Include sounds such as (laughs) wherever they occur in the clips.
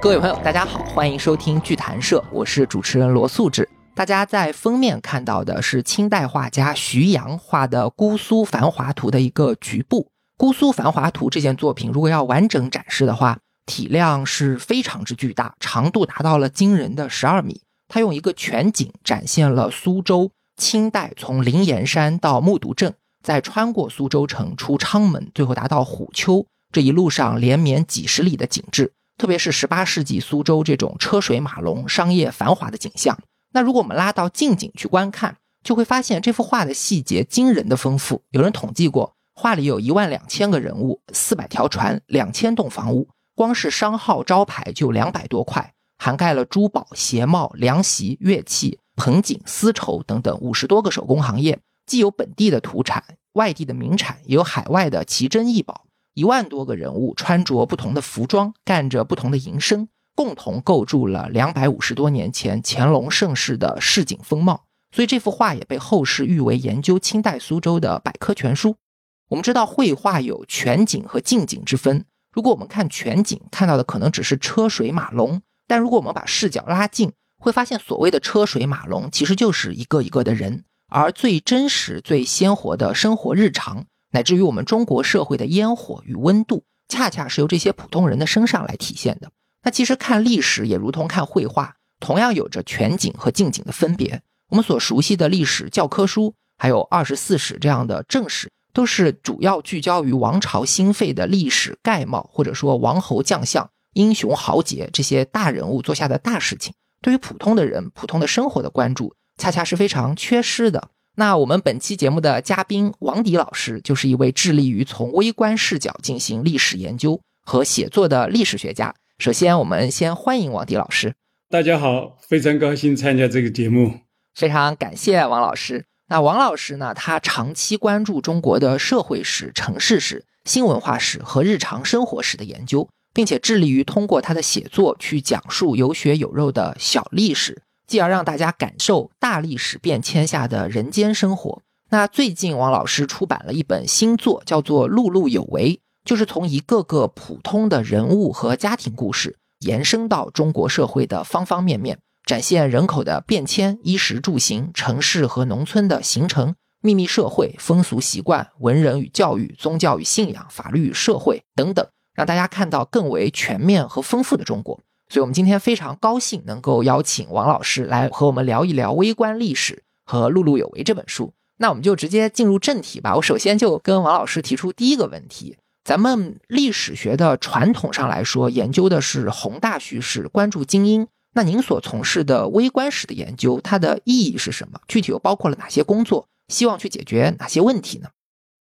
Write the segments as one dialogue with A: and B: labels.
A: 各位朋友，大家好，欢迎收听剧谈社，我是主持人罗素志。大家在封面看到的是清代画家徐阳画的《姑苏繁华图》的一个局部。《姑苏繁华图》这件作品，如果要完整展示的话，体量是非常之巨大，长度达到了惊人的十二米。它用一个全景展现了苏州清代从灵岩山到木渎镇，再穿过苏州城出昌门，最后达到虎丘这一路上连绵几十里的景致。特别是十八世纪苏州这种车水马龙、商业繁华的景象。那如果我们拉到近景去观看，就会发现这幅画的细节惊人的丰富。有人统计过，画里有一万两千个人物、四百条船、两千栋房屋，光是商号招牌就两百多块，涵盖了珠宝、鞋帽、凉席、乐器、盆景、丝绸等等五十多个手工行业，既有本地的土产、外地的名产，也有海外的奇珍异宝。一万多个人物穿着不同的服装，干着不同的营生，共同构筑了两百五十多年前乾隆盛世的市井风貌。所以这幅画也被后世誉为研究清代苏州的百科全书。我们知道绘画有全景和近景之分。如果我们看全景，看到的可能只是车水马龙；但如果我们把视角拉近，会发现所谓的车水马龙其实就是一个一个的人，而最真实、最鲜活的生活日常。乃至于我们中国社会的烟火与温度，恰恰是由这些普通人的身上来体现的。那其实看历史也如同看绘画，同样有着全景和近景的分别。我们所熟悉的历史教科书，还有二十四史这样的正史，都是主要聚焦于王朝兴废的历史概貌，或者说王侯将相、英雄豪杰这些大人物做下的大事情。对于普通的人、普通的生活的关注，恰恰是非常缺失的。那我们本期节目的嘉宾王迪老师，就是一位致力于从微观视角进行历史研究和写作的历史学家。首先，我们先欢迎王迪老师。
B: 大家好，非常高兴参加这个节目，
A: 非常感谢王老师。那王老师呢，他长期关注中国的社会史、城市史、新文化史和日常生活史的研究，并且致力于通过他的写作去讲述有血有肉的小历史。继而让大家感受大历史变迁下的人间生活。那最近王老师出版了一本新作，叫做《碌碌有为》，就是从一个个普通的人物和家庭故事，延伸到中国社会的方方面面，展现人口的变迁、衣食住行、城市和农村的形成、秘密社会、风俗习惯、文人与教育、宗教与信仰、法律与社会等等，让大家看到更为全面和丰富的中国。所以，我们今天非常高兴能够邀请王老师来和我们聊一聊《微观历史》和《碌碌有为》这本书。那我们就直接进入正题吧。我首先就跟王老师提出第一个问题：咱们历史学的传统上来说，研究的是宏大叙事，关注精英。那您所从事的微观史的研究，它的意义是什么？具体又包括了哪些工作？希望去解决哪些问题呢？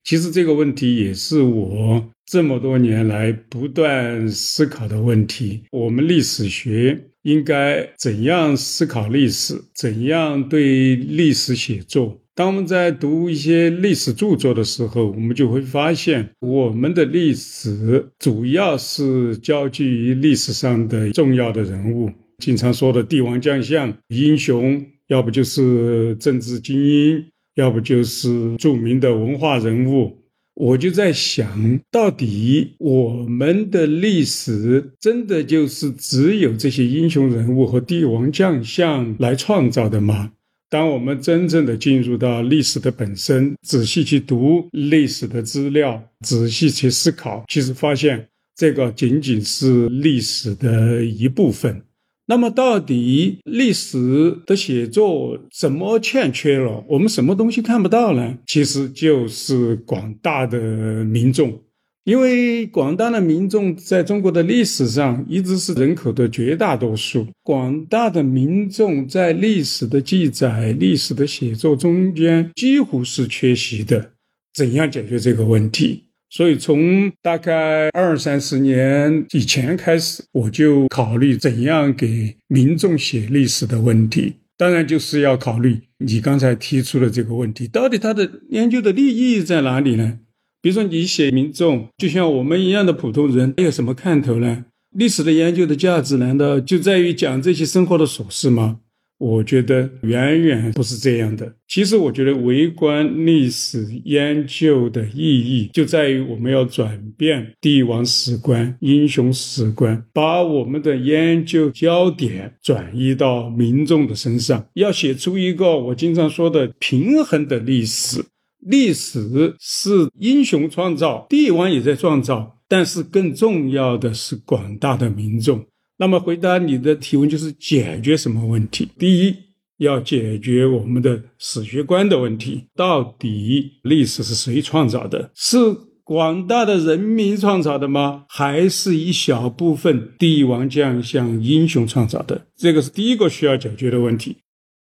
B: 其实这个问题也是我这么多年来不断思考的问题。我们历史学应该怎样思考历史？怎样对历史写作？当我们在读一些历史著作的时候，我们就会发现，我们的历史主要是焦聚于历史上的重要的人物，经常说的帝王将相、英雄，要不就是政治精英。要不就是著名的文化人物，我就在想，到底我们的历史真的就是只有这些英雄人物和帝王将相来创造的吗？当我们真正的进入到历史的本身，仔细去读历史的资料，仔细去思考，其实发现这个仅仅是历史的一部分。那么，到底历史的写作怎么欠缺了？我们什么东西看不到呢？其实就是广大的民众，因为广大的民众在中国的历史上一直是人口的绝大多数。广大的民众在历史的记载、历史的写作中间几乎是缺席的。怎样解决这个问题？所以，从大概二三十年以前开始，我就考虑怎样给民众写历史的问题。当然，就是要考虑你刚才提出的这个问题：到底它的研究的利益在哪里呢？比如说，你写民众，就像我们一样的普通人，有什么看头呢？历史的研究的价值难道就在于讲这些生活的琐事吗？我觉得远远不是这样的。其实，我觉得微观历史研究的意义就在于我们要转变帝王史观、英雄史观，把我们的研究焦点转移到民众的身上，要写出一个我经常说的平衡的历史。历史是英雄创造，帝王也在创造，但是更重要的是广大的民众。那么回答你的提问就是解决什么问题？第一，要解决我们的史学观的问题。到底历史是谁创造的？是广大的人民创造的吗？还是一小部分帝王将相、英雄创造的？这个是第一个需要解决的问题。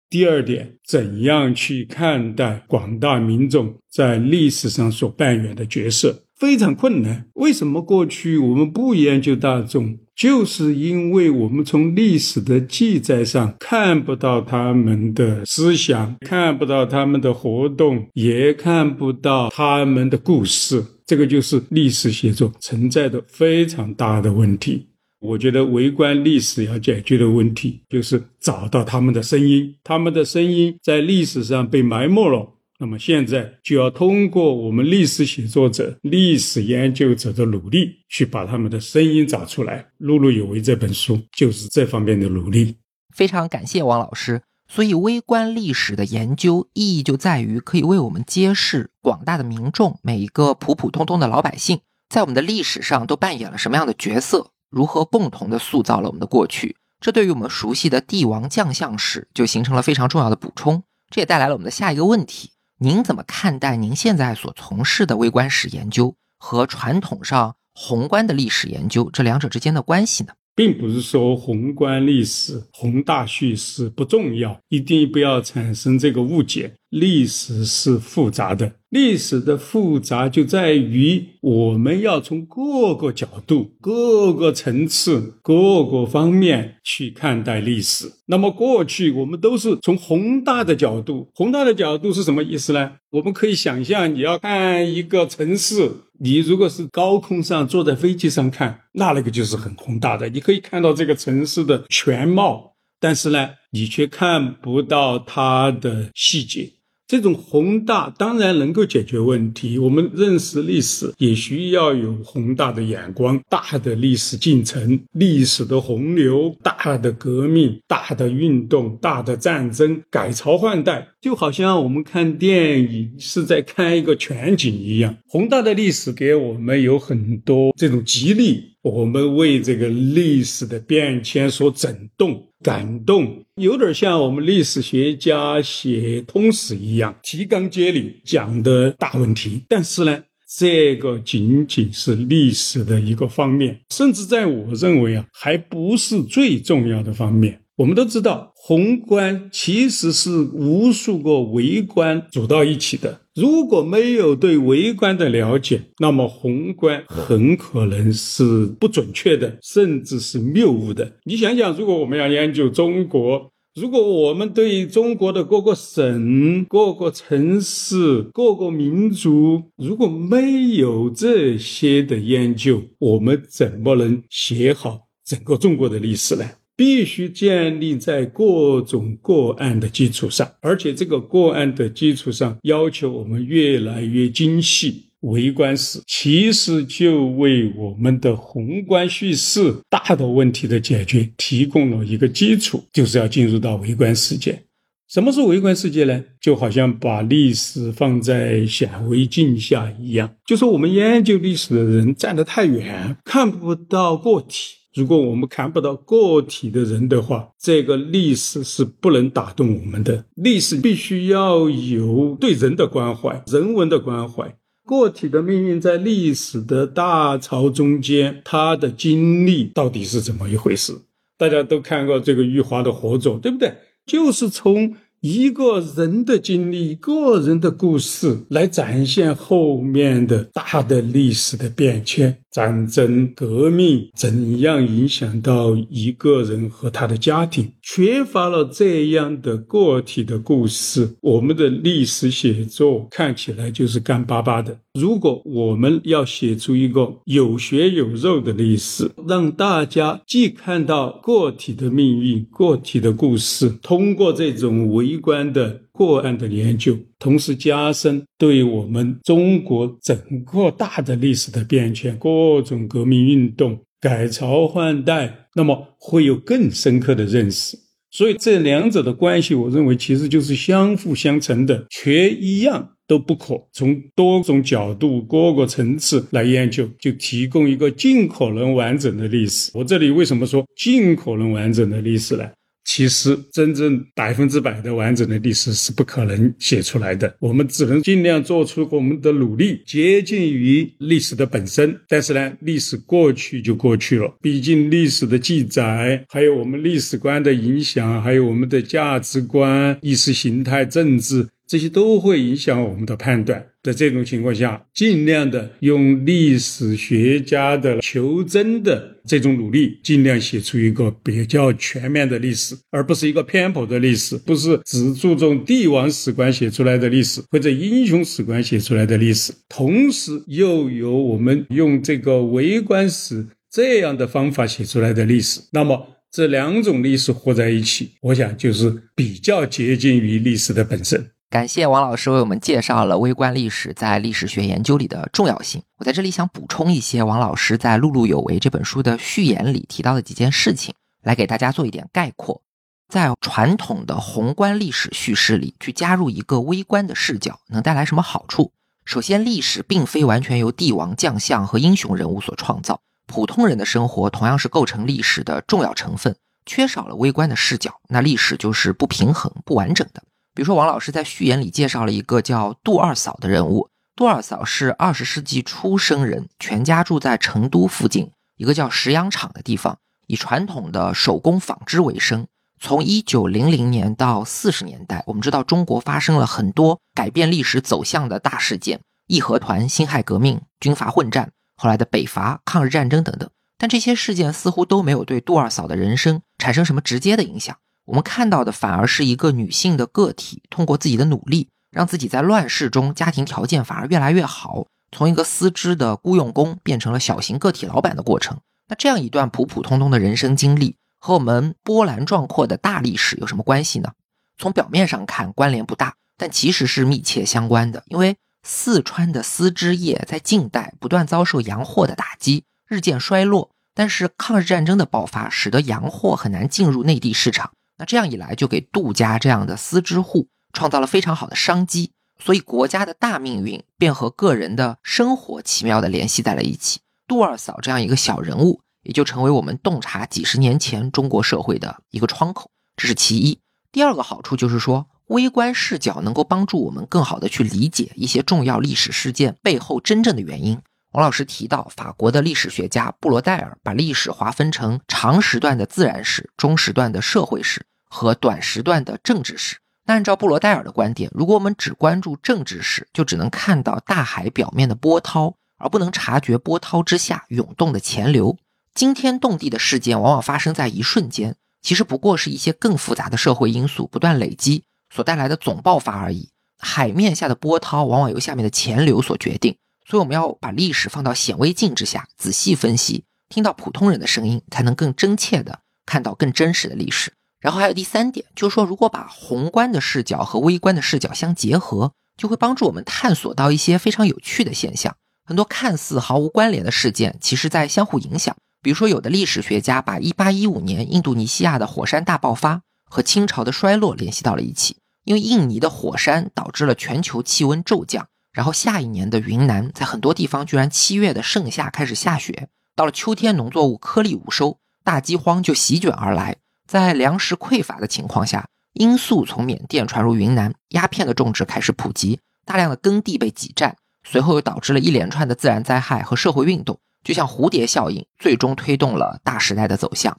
B: 第二点，怎样去看待广大民众在历史上所扮演的角色？非常困难。为什么过去我们不研究大众？就是因为我们从历史的记载上看不到他们的思想，看不到他们的活动，也看不到他们的故事。这个就是历史写作存在的非常大的问题。我觉得微观历史要解决的问题，就是找到他们的声音，他们的声音在历史上被埋没了。那么现在就要通过我们历史写作者、历史研究者的努力，去把他们的声音找出来。《碌碌有为》这本书就是这方面的努力。
A: 非常感谢王老师。所以，微观历史的研究意义就在于可以为我们揭示广大的民众、每一个普普通通的老百姓，在我们的历史上都扮演了什么样的角色，如何共同的塑造了我们的过去。这对于我们熟悉的帝王将相史就形成了非常重要的补充。这也带来了我们的下一个问题。您怎么看待您现在所从事的微观史研究和传统上宏观的历史研究这两者之间的关系呢？
B: 并不是说宏观历史、宏大叙事不重要，一定不要产生这个误解。历史是复杂的，历史的复杂就在于我们要从各个角度、各个层次、各个方面去看待历史。那么过去我们都是从宏大的角度，宏大的角度是什么意思呢？我们可以想象，你要看一个城市，你如果是高空上坐在飞机上看，那那个就是很宏大的，你可以看到这个城市的全貌，但是呢，你却看不到它的细节。这种宏大当然能够解决问题。我们认识历史也需要有宏大的眼光，大的历史进程、历史的洪流、大的革命、大的运动、大的战争、改朝换代，就好像我们看电影是在看一个全景一样。宏大的历史给我们有很多这种激励，我们为这个历史的变迁所震动。感动，有点像我们历史学家写通史一样，提纲挈领讲的大问题。但是呢，这个仅仅是历史的一个方面，甚至在我认为啊，还不是最重要的方面。我们都知道，宏观其实是无数个微观组到一起的。如果没有对微观的了解，那么宏观很可能是不准确的，甚至是谬误的。你想想，如果我们要研究中国，如果我们对中国的各个省、各个城市、各个民族，如果没有这些的研究，我们怎么能写好整个中国的历史呢？必须建立在各种个案的基础上，而且这个个案的基础上要求我们越来越精细。微观史其实就为我们的宏观叙事大的问题的解决提供了一个基础，就是要进入到微观世界。什么是微观世界呢？就好像把历史放在显微镜下一样，就是我们研究历史的人站得太远，看不到个体。如果我们看不到个体的人的话，这个历史是不能打动我们的。历史必须要有对人的关怀、人文的关怀。个体的命运在历史的大潮中间，他的经历到底是怎么一回事？大家都看过这个余华的活作，对不对？就是从。一个人的经历，个人的故事，来展现后面的大的历史的变迁。战争、革命怎样影响到一个人和他的家庭。缺乏了这样的个体的故事，我们的历史写作看起来就是干巴巴的。如果我们要写出一个有血有肉的历史，让大家既看到个体的命运、个体的故事，通过这种微观的个案的研究，同时加深对我们中国整个大的历史的变迁、各种革命运动、改朝换代，那么会有更深刻的认识。所以这两者的关系，我认为其实就是相辅相成的，缺一样。都不可从多种角度、各个层次来研究，就提供一个尽可能完整的历史。我这里为什么说尽可能完整的历史呢？其实真正百分之百的完整的历史是不可能写出来的。我们只能尽量做出我们的努力，接近于历史的本身。但是呢，历史过去就过去了，毕竟历史的记载，还有我们历史观的影响，还有我们的价值观、意识形态、政治。这些都会影响我们的判断。在这种情况下，尽量的用历史学家的求真的这种努力，尽量写出一个比较全面的历史，而不是一个偏颇的历史，不是只注重帝王史观写出来的历史，或者英雄史观写出来的历史。同时，又有我们用这个微观史这样的方法写出来的历史。那么，这两种历史合在一起，我想就是比较接近于历史的本身。
A: 感谢王老师为我们介绍了微观历史在历史学研究里的重要性。我在这里想补充一些王老师在《碌碌有为》这本书的序言里提到的几件事情，来给大家做一点概括。在传统的宏观历史叙事里，去加入一个微观的视角，能带来什么好处？首先，历史并非完全由帝王将相和英雄人物所创造，普通人的生活同样是构成历史的重要成分。缺少了微观的视角，那历史就是不平衡、不完整的。比如说，王老师在序言里介绍了一个叫杜二嫂的人物。杜二嫂是二十世纪初生人，全家住在成都附近一个叫石羊场的地方，以传统的手工纺织为生。从一九零零年到四十年代，我们知道中国发生了很多改变历史走向的大事件：义和团、辛亥革命、军阀混战，后来的北伐、抗日战争等等。但这些事件似乎都没有对杜二嫂的人生产生什么直接的影响。我们看到的反而是一个女性的个体，通过自己的努力，让自己在乱世中家庭条件反而越来越好，从一个丝织的雇佣工变成了小型个体老板的过程。那这样一段普普通通的人生经历，和我们波澜壮阔的大历史有什么关系呢？从表面上看关联不大，但其实是密切相关的。因为四川的丝织业在近代不断遭受洋货的打击，日渐衰落。但是抗日战争的爆发，使得洋货很难进入内地市场。那这样一来，就给杜家这样的丝织户创造了非常好的商机，所以国家的大命运便和个人的生活奇妙的联系在了一起。杜二嫂这样一个小人物，也就成为我们洞察几十年前中国社会的一个窗口，这是其一。第二个好处就是说，微观视角能够帮助我们更好的去理解一些重要历史事件背后真正的原因。王老师提到，法国的历史学家布罗代尔把历史划分成长时段的自然史、中时段的社会史和短时段的政治史。那按照布罗代尔的观点，如果我们只关注政治史，就只能看到大海表面的波涛，而不能察觉波涛之下涌动的潜流。惊天动地的事件往往发生在一瞬间，其实不过是一些更复杂的社会因素不断累积所带来的总爆发而已。海面下的波涛往往由下面的潜流所决定。所以我们要把历史放到显微镜之下，仔细分析，听到普通人的声音，才能更真切的看到更真实的历史。然后还有第三点，就是说，如果把宏观的视角和微观的视角相结合，就会帮助我们探索到一些非常有趣的现象。很多看似毫无关联的事件，其实在相互影响。比如说，有的历史学家把1815年印度尼西亚的火山大爆发和清朝的衰落联系到了一起，因为印尼的火山导致了全球气温骤降。然后下一年的云南，在很多地方居然七月的盛夏开始下雪，到了秋天农作物颗粒无收，大饥荒就席卷而来。在粮食匮乏的情况下，罂粟从缅甸传入云南，鸦片的种植开始普及，大量的耕地被挤占，随后又导致了一连串的自然灾害和社会运动，就像蝴蝶效应，最终推动了大时代的走向。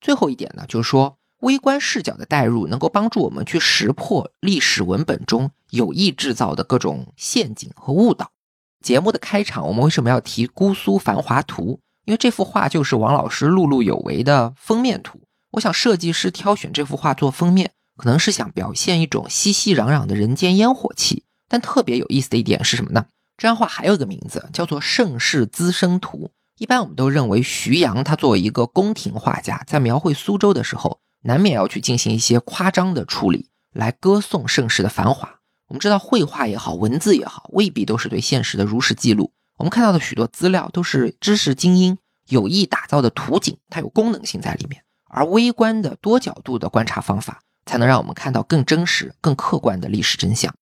A: 最后一点呢，就是说。微观视角的代入，能够帮助我们去识破历史文本中有意制造的各种陷阱和误导。节目的开场，我们为什么要提《姑苏繁华图》？因为这幅画就是王老师碌碌有为的封面图。我想设计师挑选这幅画做封面，可能是想表现一种熙熙攘攘的人间烟火气。但特别有意思的一点是什么呢？这张画还有一个名字叫做《盛世滋生图》。一般我们都认为徐阳他作为一个宫廷画家，在描绘苏州的时候，难免要去进行一些夸张的处理，来歌颂盛世的繁华。我们知道绘画也好，文字也好，未必都是对现实的如实记录。我们看到的许多资料都是知识精英有意打造的图景，它有功能性在里面。而微观的多角度的观察方法，才能让我们看到更真实、更客观的历史真相。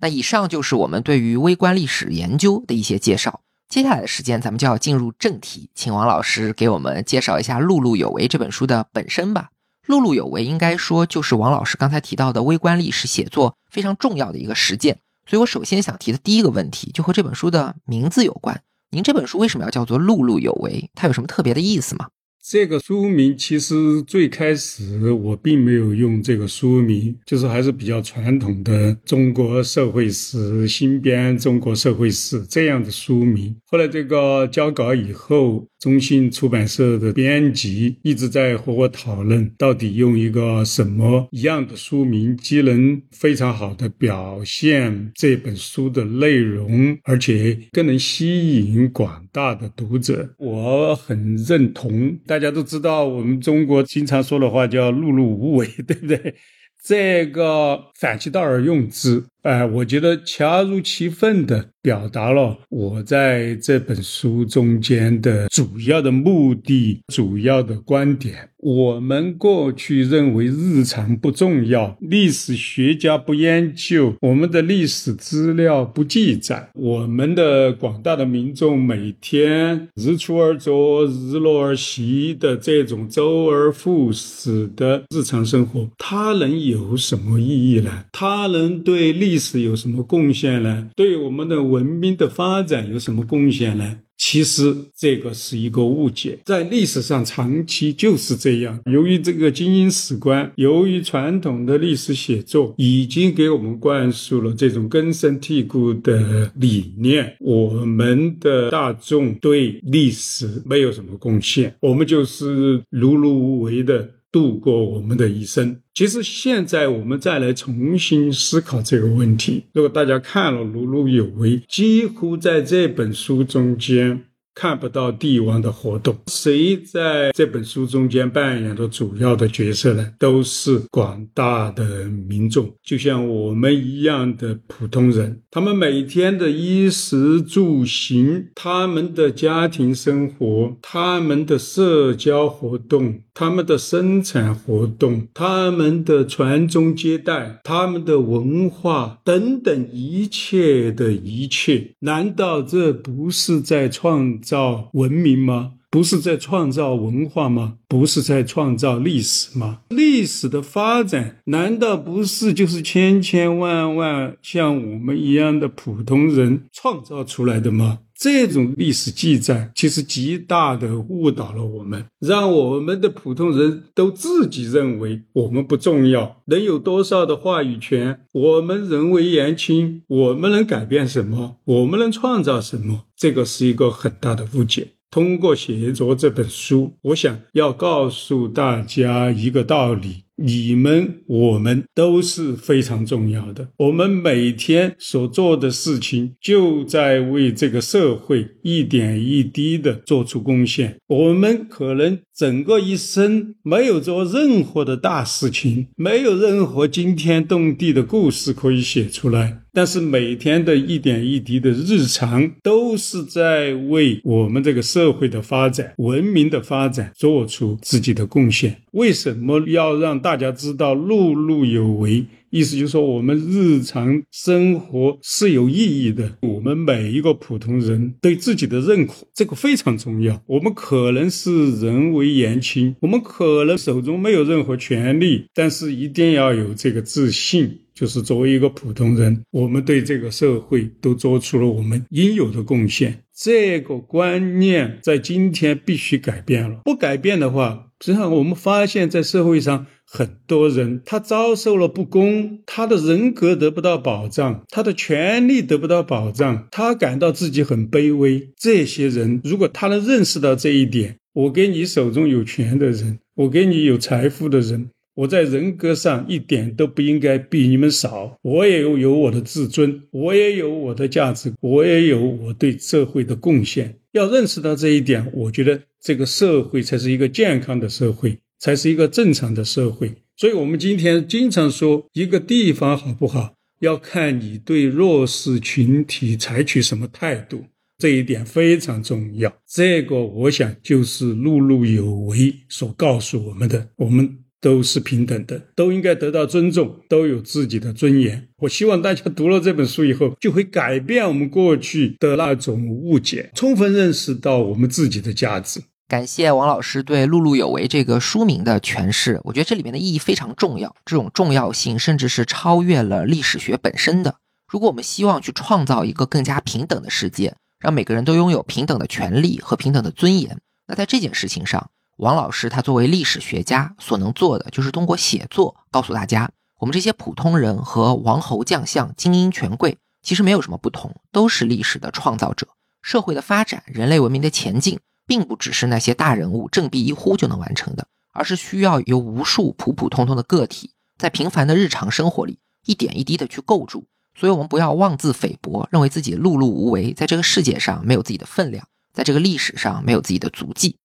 A: 那以上就是我们对于微观历史研究的一些介绍。接下来的时间，咱们就要进入正题，请王老师给我们介绍一下《碌碌有为》这本书的本身吧。《碌碌有为》应该说就是王老师刚才提到的微观历史写作非常重要的一个实践。所以我首先想提的第一个问题，就和这本书的名字有关。您这本书为什么要叫做《碌碌有为》？它有什么特别的意思吗？
B: 这个书名其实最开始我并没有用这个书名，就是还是比较传统的中国社会史新编中国社会史这样的书名。后来这个交稿以后，中信出版社的编辑一直在和我讨论，到底用一个什么一样的书名，既能非常好的表现这本书的内容，而且更能吸引广大的读者。我很认同。大家都知道，我们中国经常说的话叫“碌碌无为”，对不对？这个反其道而用之。哎，我觉得恰如其分的表达了我在这本书中间的主要的目的、主要的观点。我们过去认为日常不重要，历史学家不研究，我们的历史资料不记载，我们的广大的民众每天日出而作、日落而息的这种周而复始的日常生活，它能有什么意义呢？它能对历历史有什么贡献呢？对我们的文明的发展有什么贡献呢？其实这个是一个误解，在历史上长期就是这样。由于这个精英史观，由于传统的历史写作已经给我们灌输了这种根深蒂固的理念，我们的大众对历史没有什么贡献，我们就是碌碌无为的。度过我们的一生。其实现在我们再来重新思考这个问题。如果大家看了《碌碌有为》，几乎在这本书中间。看不到帝王的活动，谁在这本书中间扮演的主要的角色呢？都是广大的民众，就像我们一样的普通人。他们每天的衣食住行，他们的家庭生活，他们的社交活动，他们的生产活动，他们的传宗接代，他们的文化等等一切的一切，难道这不是在创？造文明吗？不是在创造文化吗？不是在创造历史吗？历史的发展难道不是就是千千万万像我们一样的普通人创造出来的吗？这种历史记载其实极大的误导了我们，让我们的普通人都自己认为我们不重要，能有多少的话语权？我们人微言轻，我们能改变什么？我们能创造什么？这个是一个很大的误解。通过写作这本书，我想要告诉大家一个道理。你们、我们都是非常重要的。我们每天所做的事情，就在为这个社会一点一滴的做出贡献。我们可能整个一生没有做任何的大事情，没有任何惊天动地的故事可以写出来。但是每天的一点一滴的日常，都是在为我们这个社会的发展、文明的发展做出自己的贡献。为什么要让大大家知道碌碌有为？意思就是说，我们日常生活是有意义的。我们每一个普通人对自己的认可，这个非常重要。我们可能是人微言轻，我们可能手中没有任何权利，但是一定要有这个自信。就是作为一个普通人，我们对这个社会都做出了我们应有的贡献。这个观念在今天必须改变了，不改变的话，实际上，我们发现，在社会上，很多人他遭受了不公，他的人格得不到保障，他的权利得不到保障，他感到自己很卑微。这些人，如果他能认识到这一点，我给你手中有权的人，我给你有财富的人。我在人格上一点都不应该比你们少，我也有有我的自尊，我也有我的价值，我也有我对社会的贡献。要认识到这一点，我觉得这个社会才是一个健康的社会，才是一个正常的社会。所以，我们今天经常说，一个地方好不好，要看你对弱势群体采取什么态度，这一点非常重要。这个，我想就是碌碌有为所告诉我们的，我们。都是平等的，都应该得到尊重，都有自己的尊严。我希望大家读了这本书以后，就会改变我们过去的那种误解，充分认识到我们自己的价值。
A: 感谢王老师对“碌碌有为”这个书名的诠释，我觉得这里面的意义非常重要，这种重要性甚至是超越了历史学本身的。如果我们希望去创造一个更加平等的世界，让每个人都拥有平等的权利和平等的尊严，那在这件事情上，王老师他作为历史学家所能做的，就是通过写作告诉大家，我们这些普通人和王侯将相、精英权贵其实没有什么不同，都是历史的创造者。社会的发展、人类文明的前进，并不只是那些大人物振臂一呼就能完成的，而是需要由无数普普通通的个体在平凡的日常生活里一点一滴的去构筑。所以，我们不要妄自菲薄，认为自己碌碌无为，在这个世界上没有自己的分量，在这个历史上没有自己的足迹。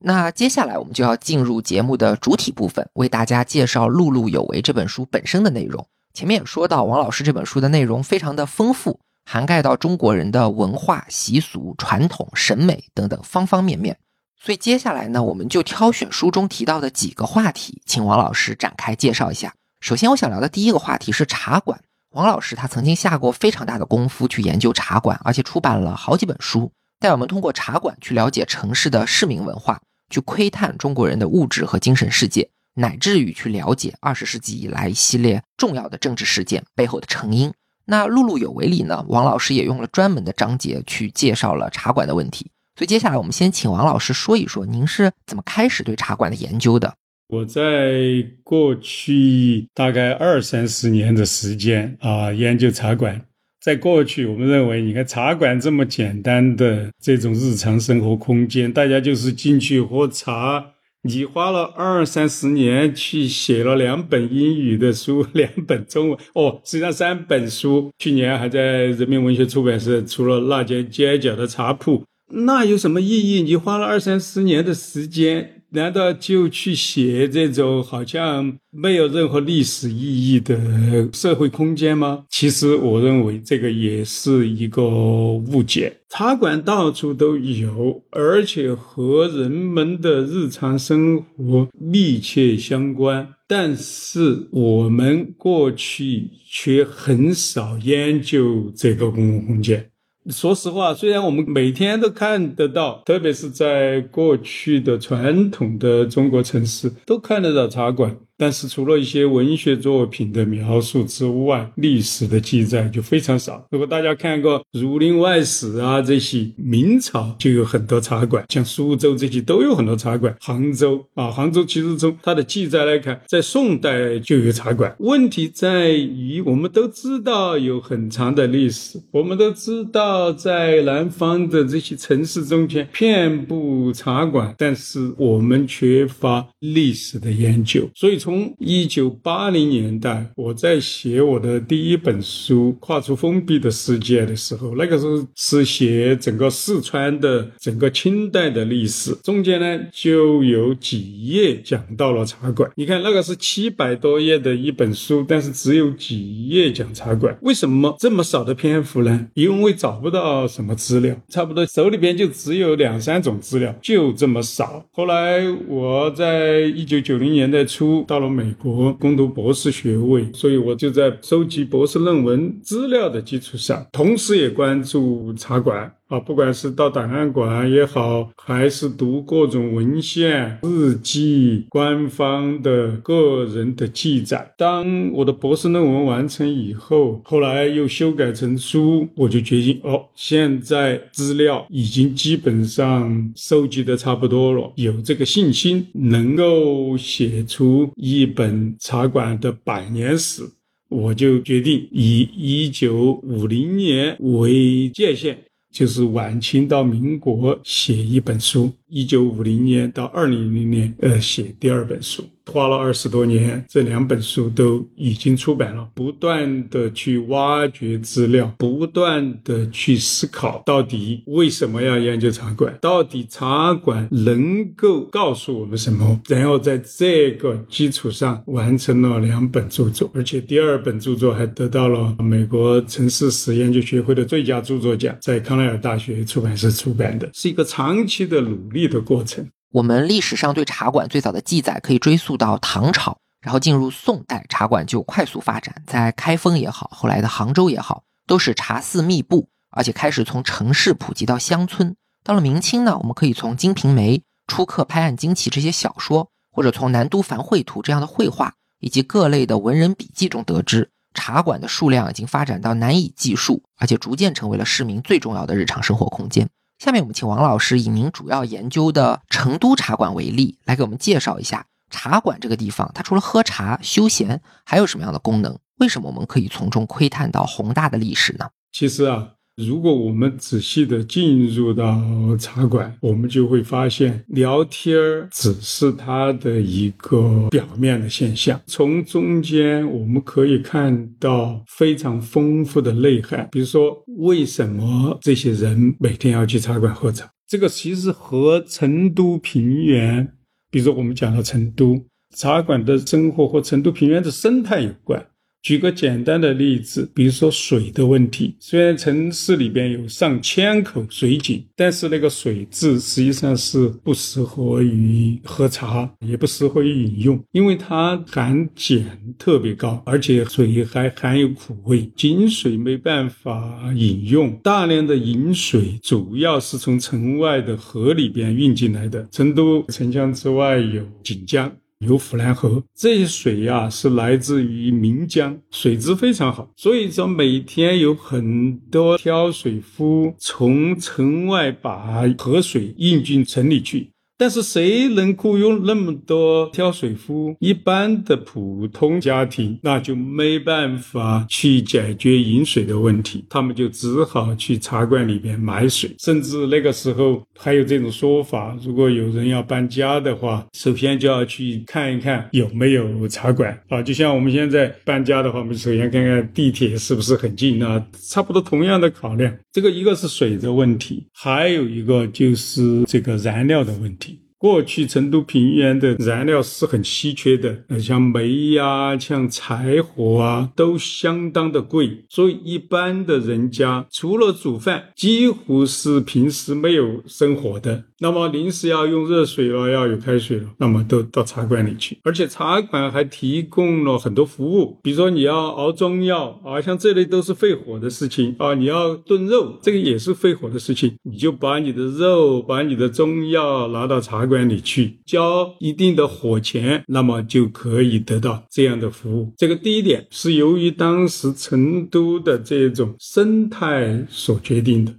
A: 那接下来我们就要进入节目的主体部分，为大家介绍《碌碌有为》这本书本身的内容。前面也说到，王老师这本书的内容非常的丰富，涵盖到中国人的文化习俗、传统审美等等方方面面。所以接下来呢，我们就挑选书中提到的几个话题，请王老师展开介绍一下。首先，我想聊的第一个话题是茶馆。王老师他曾经下过非常大的功夫去研究茶馆，而且出版了好几本书，带我们通过茶馆去了解城市的市民文化。去窥探中国人的物质和精神世界，乃至于去了解二十世纪以来一系列重要的政治事件背后的成因。那《碌碌有为》里呢，王老师也用了专门的章节去介绍了茶馆的问题。所以接下来我们先请王老师说一说，您是怎么开始对茶馆的研究的？
B: 我在过去大概二三十年的时间啊，研究茶馆。在过去，我们认为，你看茶馆这么简单的这种日常生活空间，大家就是进去喝茶。你花了二三十年去写了两本英语的书，两本中文，哦，实际上三本书。去年还在人民文学出版社出了《那间街角的茶铺》，那有什么意义？你花了二三十年的时间。难道就去写这种好像没有任何历史意义的社会空间吗？其实，我认为这个也是一个误解。茶馆到处都有，而且和人们的日常生活密切相关，但是我们过去却很少研究这个公共空间。说实话，虽然我们每天都看得到，特别是在过去的传统的中国城市，都看得到茶馆。但是除了一些文学作品的描述之外，历史的记载就非常少。如果大家看过《儒林外史》啊这些，明朝就有很多茶馆，像苏州这些都有很多茶馆。杭州啊，杭州其实从它的记载来看，在宋代就有茶馆。问题在于，我们都知道有很长的历史，我们都知道在南方的这些城市中间遍布茶馆，但是我们缺乏历史的研究，所以从从一九八零年代，我在写我的第一本书《跨出封闭的世界》的时候，那个时候是写整个四川的整个清代的历史，中间呢就有几页讲到了茶馆。你看，那个是七百多页的一本书，但是只有几页讲茶馆。为什么这么少的篇幅呢？因为找不到什么资料，差不多手里边就只有两三种资料，就这么少。后来我在一九九零年代初到。到了美国攻读博士学位，所以我就在收集博士论文资料的基础上，同时也关注茶馆。啊，不管是到档案馆也好，还是读各种文献、日记、官方的个人的记载。当我的博士论文完成以后，后来又修改成书，我就决定哦，现在资料已经基本上收集的差不多了，有这个信心能够写出一本茶馆的百年史，我就决定以一九五零年为界限。就是晚清到民国写一本书，一九五零年到二零零年，呃，写第二本书。花了二十多年，这两本书都已经出版了。不断的去挖掘资料，不断的去思考，到底为什么要研究茶馆？到底茶馆能够告诉我们什么？然后在这个基础上完成了两本著作，而且第二本著作还得到了美国城市史研究学会的最佳著作奖，在康奈尔大学出版社出版的，是一个长期的努力的过程。
A: 我们历史上对茶馆最早的记载可以追溯到唐朝，然后进入宋代，茶馆就快速发展，在开封也好，后来的杭州也好，都是茶肆密布，而且开始从城市普及到乡村。到了明清呢，我们可以从《金瓶梅》《初刻拍案惊奇》这些小说，或者从《南都繁绘图》这样的绘画，以及各类的文人笔记中得知，茶馆的数量已经发展到难以计数，而且逐渐成为了市民最重要的日常生活空间。下面我们请王老师以您主要研究的成都茶馆为例，来给我们介绍一下茶馆这个地方。它除了喝茶休闲，还有什么样的功能？为什么我们可以从中窥探到宏大的历史呢？
B: 其实啊。如果我们仔细的进入到茶馆，我们就会发现，聊天只是它的一个表面的现象。从中间我们可以看到非常丰富的内涵。比如说，为什么这些人每天要去茶馆喝茶？这个其实和成都平原，比如说我们讲到成都茶馆的生活和成都平原的生态有关。举个简单的例子，比如说水的问题。虽然城市里边有上千口水井，但是那个水质实际上是不适合于喝茶，也不适合于饮用，因为它含碱特别高，而且水还含有苦味，井水没办法饮用。大量的饮水主要是从城外的河里边运进来的。成都城墙之外有锦江。有府南河，这些水呀是来自于岷江，水质非常好。所以说，每天有很多挑水夫从城外把河水运进城里去。但是谁能雇佣那么多挑水夫？一般的普通家庭那就没办法去解决饮水的问题，他们就只好去茶馆里边买水。甚至那个时候还有这种说法：如果有人要搬家的话，首先就要去看一看有没有茶馆啊。就像我们现在搬家的话，我们首先看看地铁是不是很近啊，差不多同样的考量。这个一个是水的问题，还有一个就是这个燃料的问题。过去成都平原的燃料是很稀缺的，像煤呀、像柴火啊，都相当的贵，所以一般的人家除了煮饭，几乎是平时没有生火的。那么临时要用热水了，要有开水了，那么都到茶馆里去。而且茶馆还提供了很多服务，比如说你要熬中药啊，像这类都是费火的事情啊。你要炖肉，这个也是费火的事情，你就把你的肉、把你的中药拿到茶馆里去，交一定的火钱，那么就可以得到这样的服务。这个第一点是由于当时成都的这种生态所决定的。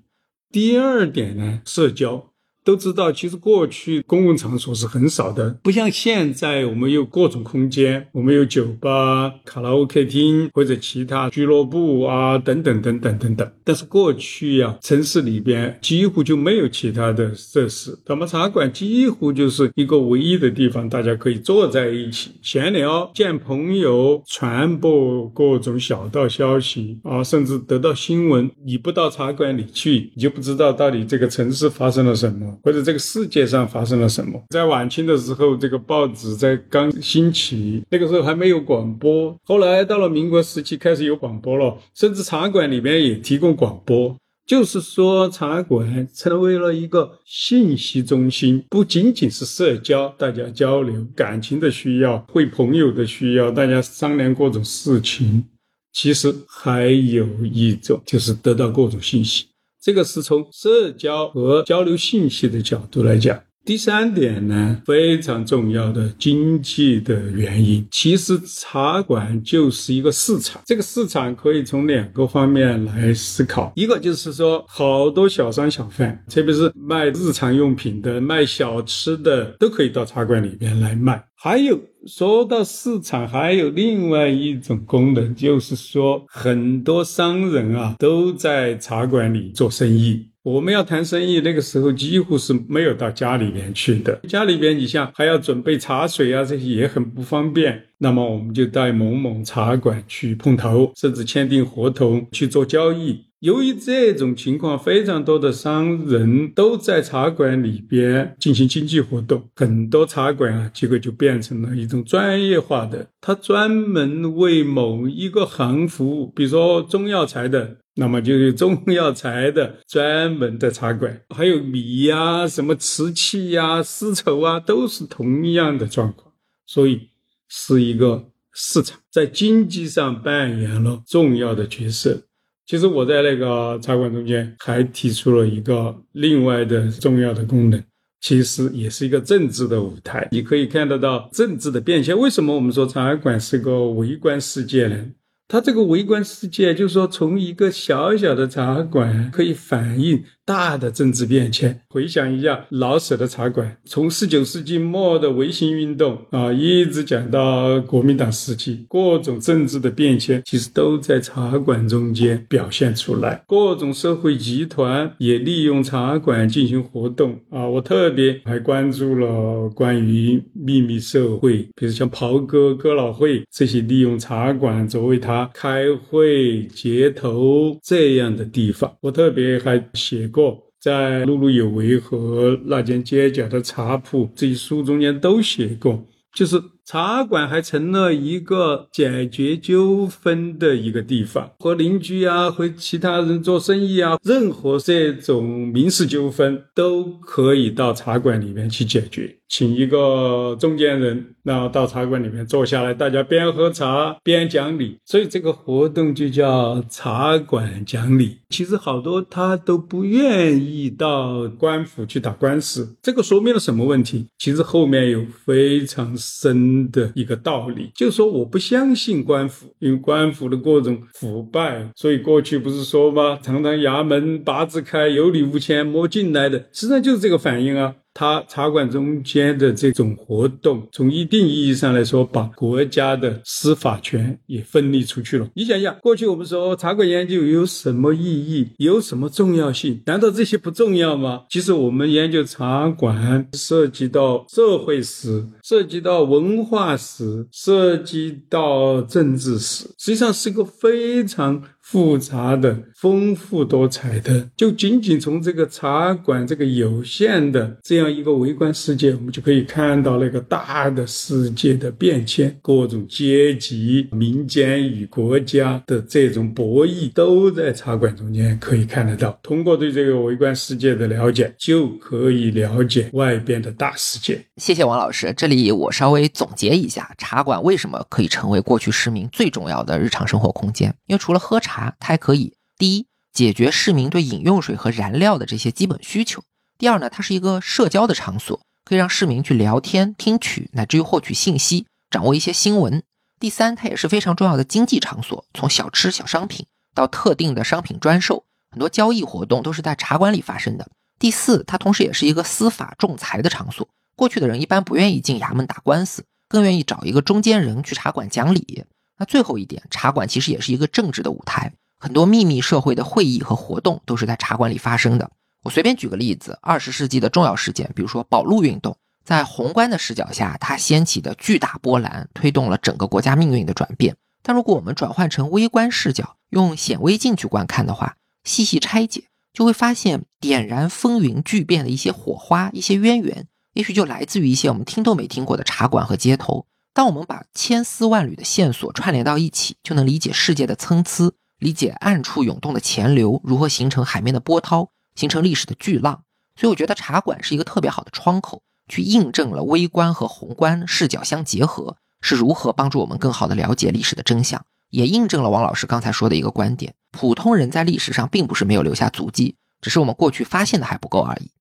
B: 第二点呢，社交。都知道，其实过去公共场所是很少的，不像现在，我们有各种空间，我们有酒吧、卡拉 OK 厅或者其他俱乐部啊，等等等等等等。但是过去呀，城市里边几乎就没有其他的设施，那么茶馆几乎就是一个唯一的地方，大家可以坐在一起闲聊、见朋友、传播各种小道消息啊，甚至得到新闻。你不到茶馆里去，你就不知道到底这个城市发生了什么。或者这个世界上发生了什么？在晚清的时候，这个报纸在刚兴起，那个时候还没有广播。后来到了民国时期，开始有广播了，甚至茶馆里面也提供广播。就是说，茶馆成为了一个信息中心，不仅仅是社交，大家交流感情的需要，会朋友的需要，大家商量各种事情。其实还有一种，就是得到各种信息。这个是从社交和交流信息的角度来讲。第三点呢，非常重要的经济的原因，其实茶馆就是一个市场。这个市场可以从两个方面来思考，一个就是说，好多小商小贩，特别是卖日常用品的、卖小吃的，都可以到茶馆里边来卖。还有说到市场，还有另外一种功能，就是说，很多商人啊都在茶馆里做生意。我们要谈生意，那个时候几乎是没有到家里面去的。家里边，你像还要准备茶水啊，这些也很不方便。那么我们就到某某茶馆去碰头，甚至签订合同去做交易。由于这种情况，非常多的商人都在茶馆里边进行经济活动，很多茶馆啊，结果就变成了一种专业化的，他专门为某一个行服务，比如说中药材的，(laughs) 那么就有中药材的专门的茶馆，还有米呀、什么瓷器呀、丝绸啊，都是同样的状况，所以是一个市场，在经济上扮演了重要的角色。其实我在那个茶馆中间还提出了一个另外的重要的功能，其实也是一个政治的舞台。你可以看得到政治的变迁。为什么我们说茶馆是个微观世界呢？它这个微观世界，就是说从一个小小的茶馆可以反映。大的政治变迁，回想一下老舍的茶馆，从十九世纪末的维新运动啊，一直讲到国民党时期，各种政治的变迁其实都在茶馆中间表现出来。各种社会集团也利用茶馆进行活动啊，我特别还关注了关于秘密社会，比如像袍哥、哥老会这些利用茶馆作为他开会、接头这样的地方，我特别还写过。在《碌碌有为》和《那间街角的茶铺》这些书中间都写过，就是。茶馆还成了一个解决纠纷的一个地方，和邻居啊，和其他人做生意啊，任何这种民事纠纷都可以到茶馆里面去解决，请一个中间人，然后到茶馆里面坐下来，大家边喝茶边讲理，所以这个活动就叫茶馆讲理。其实好多他都不愿意到官府去打官司，这个说明了什么问题？其实后面有非常深。的一个道理，就是说我不相信官府，因为官府的各种腐败，所以过去不是说吗？堂堂衙门八字开，有理无钱摸进来的，实际上就是这个反应啊。他茶馆中间的这种活动，从一定意义上来说，把国家的司法权也分离出去了。你想想，过去我们说茶馆研究有什么意义，有什么重要性？难道这些不重要吗？其实我们研究茶馆，涉及到社会史，涉及到文化史，涉及到政治史，实际上是个非常。复杂的、丰富多彩的，就仅仅从这个茶馆这个有限的这样一个微观世界，我们就可以看到那个大的世界的变迁，各种阶级、民间与国家的这种博弈，都在茶馆中间可以看得到。通过对这个微观世界的了解，就可以了解外边的大世界。
A: 谢谢王老师，这里我稍微总结一下，茶馆为什么可以成为过去市民最重要的日常生活空间？因为除了喝茶。它还可以，第一，解决市民对饮用水和燃料的这些基本需求；第二呢，它是一个社交的场所，可以让市民去聊天、听取，乃至于获取信息、掌握一些新闻；第三，它也是非常重要的经济场所，从小吃、小商品到特定的商品专售，很多交易活动都是在茶馆里发生的；第四，它同时也是一个司法仲裁的场所，过去的人一般不愿意进衙门打官司，更愿意找一个中间人去茶馆讲理。那最后一点，茶馆其实也是一个政治的舞台，很多秘密社会的会议和活动都是在茶馆里发生的。我随便举个例子，二十世纪的重要事件，比如说保路运动，在宏观的视角下，它掀起的巨大波澜，推动了整个国家命运的转变。但如果我们转换成微观视角，用显微镜去观看的话，细细拆解，就会发现点燃风云巨变的一些火花、一些渊源，也许就来自于一些我们听都没听过的茶馆和街头。当我们把千丝万缕的线索串联到一起，就能理解世界的参差，理解暗处涌动的潜流如何形成海面的波涛，形成历史的巨浪。所以，我觉得茶馆是一个特别好的窗口，去印证了微观和宏观视角相结合是如何帮助我们更好的了解历史的真相，也印证了王老师刚才说的一个观点：普通人在历史上并不是没有留下足迹，只是我们过去发现的还不够而已。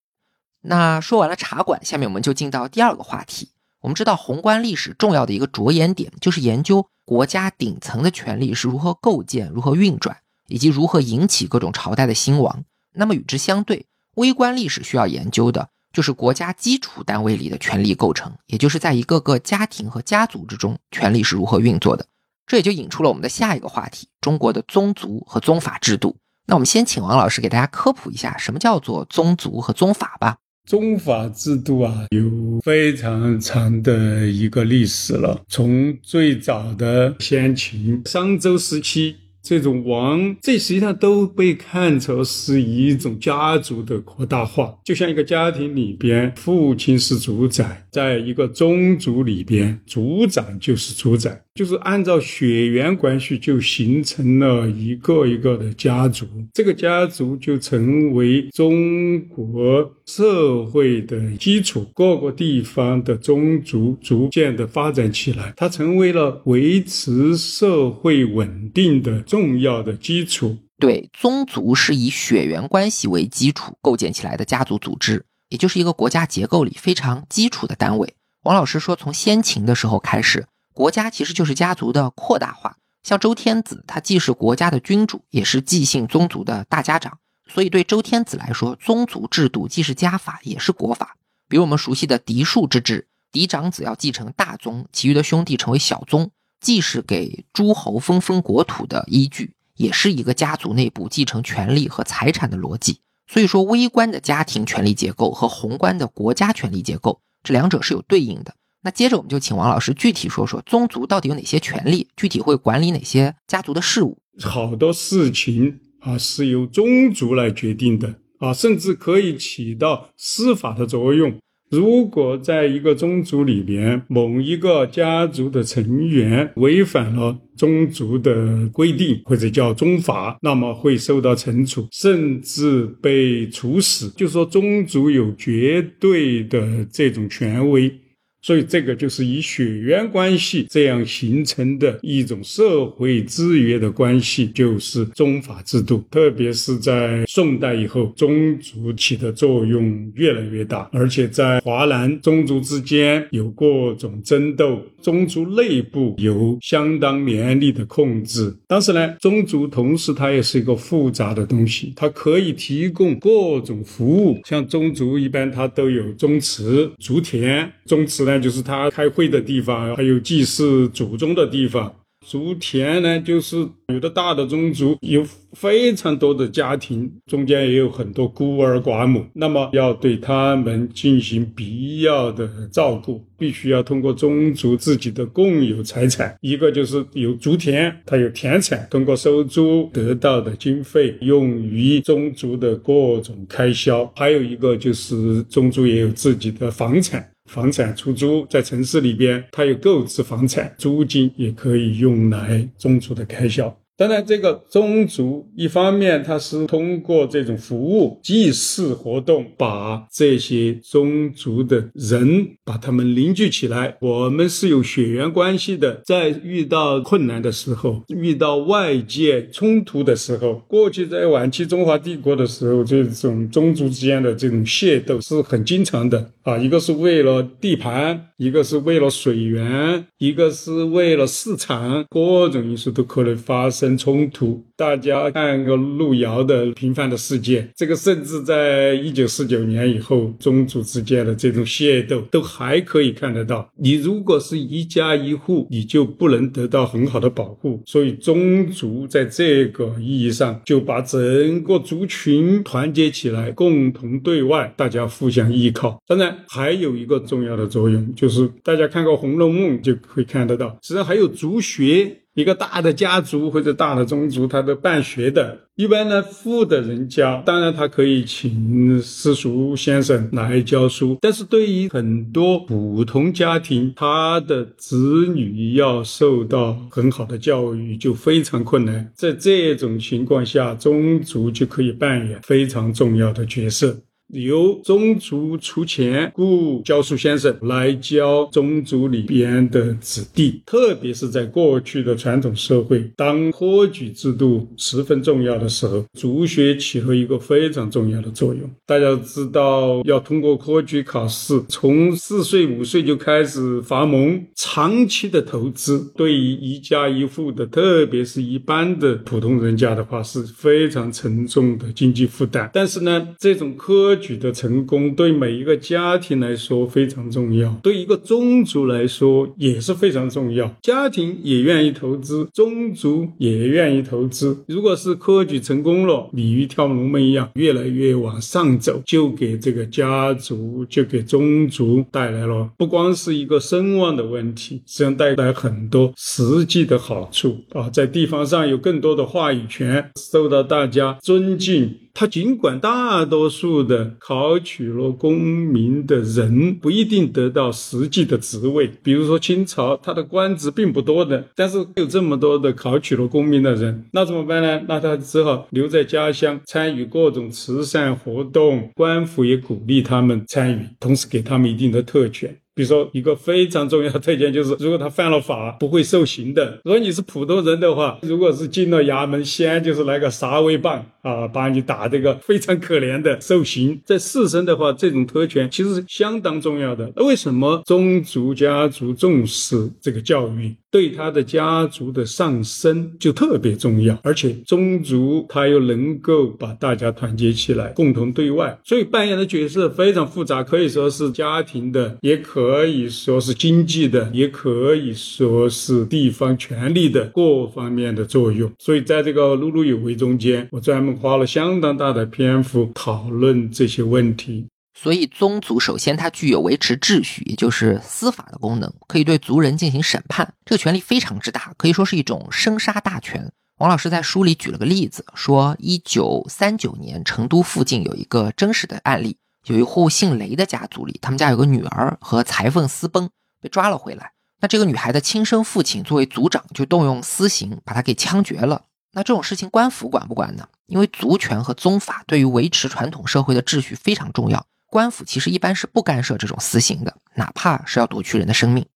A: 那说完了茶馆，下面我们就进到第二个话题。我们知道宏观历史重要的一个着眼点就是研究国家顶层的权力是如何构建、如何运转，以及如何引起各种朝代的兴亡。那么与之相对，微观历史需要研究的就是国家基础单位里的权力构成，也就是在一个个家庭和家族之中，权力是如何运作的。这也就引出了我们的下一个话题：中国的宗族和宗法制度。那我们先请王老师给大家科普一下，什么叫做宗族和宗法吧。
B: 宗法制度啊，有非常长的一个历史了。从最早的先秦商周时期，这种王，这实际上都被看成是一种家族的扩大化。就像一个家庭里边，父亲是主宰，在一个宗族里边，族长就是主宰。就是按照血缘关系，就形成了一个一个的家族，这个家族就成为中国社会的基础。各个地方的宗族逐渐的发展起来，它成为了维持社会稳定的重要的基础。
A: 对，宗族是以血缘关系为基础构建起来的家族组织，也就是一个国家结构里非常基础的单位。王老师说，从先秦的时候开始。国家其实就是家族的扩大化，像周天子，他既是国家的君主，也是继姓宗族的大家长，所以对周天子来说，宗族制度既是家法，也是国法。比如我们熟悉的嫡庶之治，嫡长子要继承大宗，其余的兄弟成为小宗，既是给诸侯分封国土的依据，也是一个家族内部继承权力和财产的逻辑。所以说，微观的家庭权力结构和宏观的国家权力结构，这两者是有对应的。那接着我们就请王老师具体说说宗族到底有哪些权利，具体会管理哪些家族的事务。
B: 好多事情啊是由宗族来决定的啊，甚至可以起到司法的作用。如果在一个宗族里边，某一个家族的成员违反了宗族的规定或者叫宗法，那么会受到惩处，甚至被处死。就说宗族有绝对的这种权威。所以，这个就是以血缘关系这样形成的一种社会制约的关系，就是宗法制度。特别是在宋代以后，宗族起的作用越来越大，而且在华南宗族之间有各种争斗，宗族内部有相当严厉的控制。但是呢，宗族同时它也是一个复杂的东西，它可以提供各种服务。像宗族一般，它都有宗祠、族田、宗祠。那就是他开会的地方，还有祭祀祖宗的地方。族田呢，就是有的大的宗族有非常多的家庭，中间也有很多孤儿寡母，那么要对他们进行必要的照顾，必须要通过宗族自己的共有财产，一个就是有族田，它有田产，通过收租得到的经费用于宗族的各种开销；还有一个就是宗族也有自己的房产。房产出租，在城市里边，他有购置房产，租金也可以用来中途的开销。当然，这个宗族一方面，它是通过这种服务祭祀活动，把这些宗族的人把他们凝聚起来。我们是有血缘关系的，在遇到困难的时候，遇到外界冲突的时候，过去在晚期中华帝国的时候，这种宗族之间的这种械斗是很经常的啊。一个是为了地盘，一个是为了水源，一个是为了市场，各种因素都可能发生。冲突，大家看个路遥的《平凡的世界》，这个甚至在一九四九年以后，宗族之间的这种械斗都还可以看得到。你如果是一家一户，你就不能得到很好的保护。所以，宗族在这个意义上就把整个族群团结起来，共同对外，大家互相依靠。当然，还有一个重要的作用，就是大家看过《红楼梦》就可以看得到，实际上还有族学。一个大的家族或者大的宗族，他办学的，一般呢富的人家，当然他可以请私塾先生来教书，但是对于很多普通家庭，他的子女要受到很好的教育就非常困难。在这种情况下，宗族就可以扮演非常重要的角色。由宗族出钱雇教书先生来教宗族里边的子弟，特别是在过去的传统社会，当科举制度十分重要的时候，族学起了一个非常重要的作用。大家知道，要通过科举考试，从四岁五岁就开始发蒙，长期的投资对于一家一户的，特别是一般的普通人家的话，是非常沉重的经济负担。但是呢，这种科举的成功对每一个家庭来说非常重要，对一个宗族来说也是非常重要。家庭也愿意投资，宗族也愿意投资。如果是科举成功了，鲤鱼跳龙门一样，越来越往上走，就给这个家族，就给宗族带来了不光是一个声望的问题，实际上带来很多实际的好处啊，在地方上有更多的话语权，受到大家尊敬。他尽管大多数的考取了功名的人不一定得到实际的职位，比如说清朝，他的官职并不多的，但是有这么多的考取了功名的人，那怎么办呢？那他只好留在家乡参与各种慈善活动，官府也鼓励他们参与，同时给他们一定的特权。比如说，一个非常重要的特权就是，(laughs) 如果他犯了法，不会受刑的。如果你是普通人的话，如果是进了衙门，先就是来个杀威棒啊，把你打这个非常可怜的受刑。在士绅的话，这种特权其实是相当重要的。那为什么宗族家族重视这个教育？对他的家族的上升就特别重要，而且宗族他又能够把大家团结起来，共同对外，所以扮演的角色非常复杂，可以说是家庭的，也可以说是经济的，也可以说是地方权力的各方面的作用。所以在这个碌碌有为中间，我专门花了相当大的篇幅讨论这些问题。
A: 所以，宗族首先它具有维持秩序，也就是司法的功能，可以对族人进行审判。这个权力非常之大，可以说是一种生杀大权。王老师在书里举了个例子，说一九三九年成都附近有一个真实的案例，有一户姓雷的家族里，他们家有个女儿和裁缝私奔，被抓了回来。那这个女孩的亲生父亲作为族长，就动用私刑把她给枪决了。那这种事情官府管不管呢？因为族权和宗法对于维持传统社会的秩序非常重要。官府其实一般是不干涉这种私刑的，哪怕是要夺去人的生命。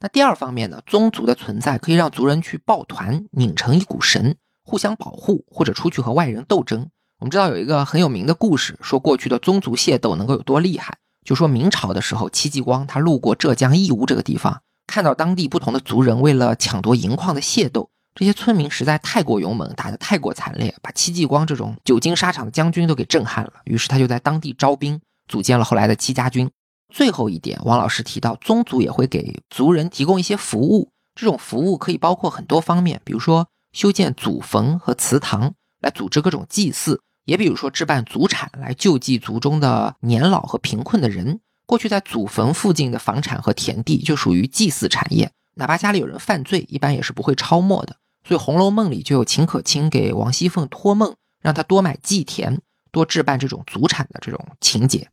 A: 那第二方面呢，宗族的存在可以让族人去抱团，拧成一股绳，互相保护，或者出去和外人斗争。我们知道有一个很有名的故事，说过去的宗族械斗能够有多厉害。就说明朝的时候，戚继光他路过浙江义乌这个地方，看到当地不同的族人为了抢夺银矿的械斗，这些村民实在太过勇猛，打得太过惨烈，把戚继光这种久经沙场的将军都给震撼了。于是他就在当地招兵。组建了后来的戚家军。最后一点，王老师提到，宗族也会给族人提供一些服务。这种服务可以包括很多方面，比如说修建祖坟和祠堂，来组织各种祭祀；也比如说置办祖产，来救济族中的年老和贫困的人。过去在祖坟附近的房产和田地就属于祭祀产业，哪怕家里有人犯罪，一般也是不会抄没的。所以《红楼梦》里就有秦可卿给王熙凤托梦，让她多买祭田，多置办这种祖产的这种情节。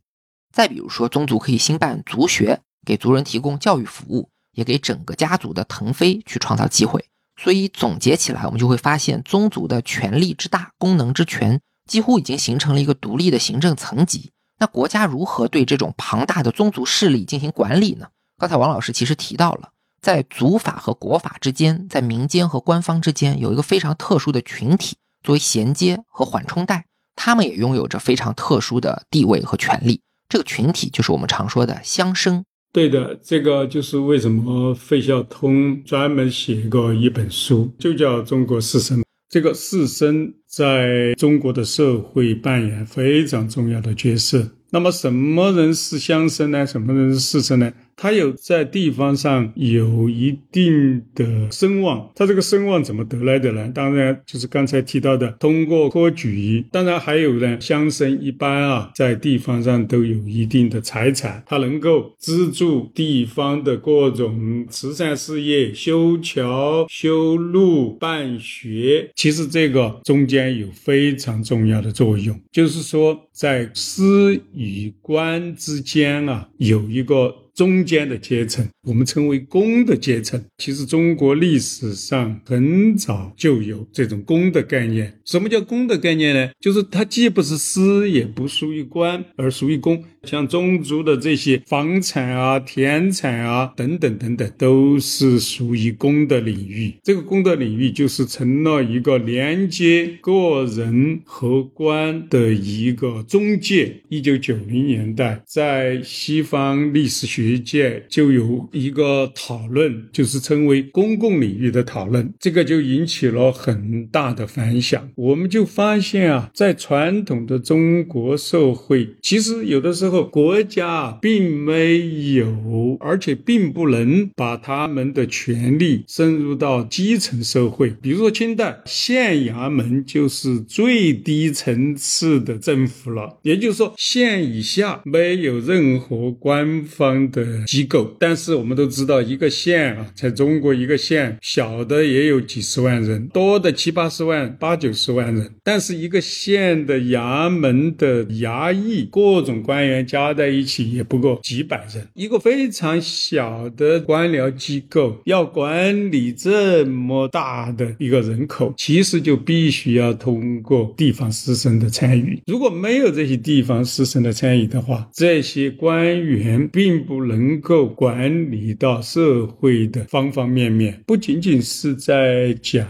A: 再比如说，宗族可以兴办族学，给族人提供教育服务，也给整个家族的腾飞去创造机会。所以总结起来，我们就会发现，宗族的权力之大、功能之全，几乎已经形成了一个独立的行政层级。那国家如何对这种庞大的宗族势力进行管理呢？刚才王老师其实提到了，在族法和国法之间，在民间和官方之间，有一个非常特殊的群体作为衔接和缓冲带，他们也拥有着非常特殊的地位和权利。这个群体就是我们常说的乡绅。
B: 对的，这个就是为什么费孝通专门写过一本书，就叫《中国士绅》。这个士绅在中国的社会扮演非常重要的角色。那么，什么人是乡绅呢？什么人是士绅呢？他有在地方上有一定的声望，他这个声望怎么得来的呢？当然就是刚才提到的，通过科举。当然还有呢，乡绅一般啊，在地方上都有一定的财产，他能够资助地方的各种慈善事业，修桥、修路、办学。其实这个中间有非常重要的作用，就是说在私与官之间啊，有一个。中间的阶层，我们称为公的阶层。其实中国历史上很早就有这种公的概念。什么叫公的概念呢？就是它既不是私，也不属于官，而属于公。像宗族的这些房产啊、田产啊等等等等，都是属于公的领域。这个公的领域就是成了一个连接个人和官的一个中介。一九九零年代，在西方历史学学界就有一个讨论，就是称为公共领域的讨论。这个就引起了很大的反响。我们就发现啊，在传统的中国社会，其实有的时候。国家并没有，而且并不能把他们的权力深入到基层社会。比如说，清代县衙门就是最低层次的政府了，也就是说，县以下没有任何官方的机构。但是我们都知道，一个县啊，在中国一个县小的也有几十万人，多的七八十万、八九十万人。但是一个县的衙门的衙役，各种官员。加在一起也不过几百人，一个非常小的官僚机构要管理这么大的一个人口，其实就必须要通过地方士绅的参与。如果没有这些地方士绅的参与的话，这些官员并不能够管理到社会的方方面面。不仅仅是在讲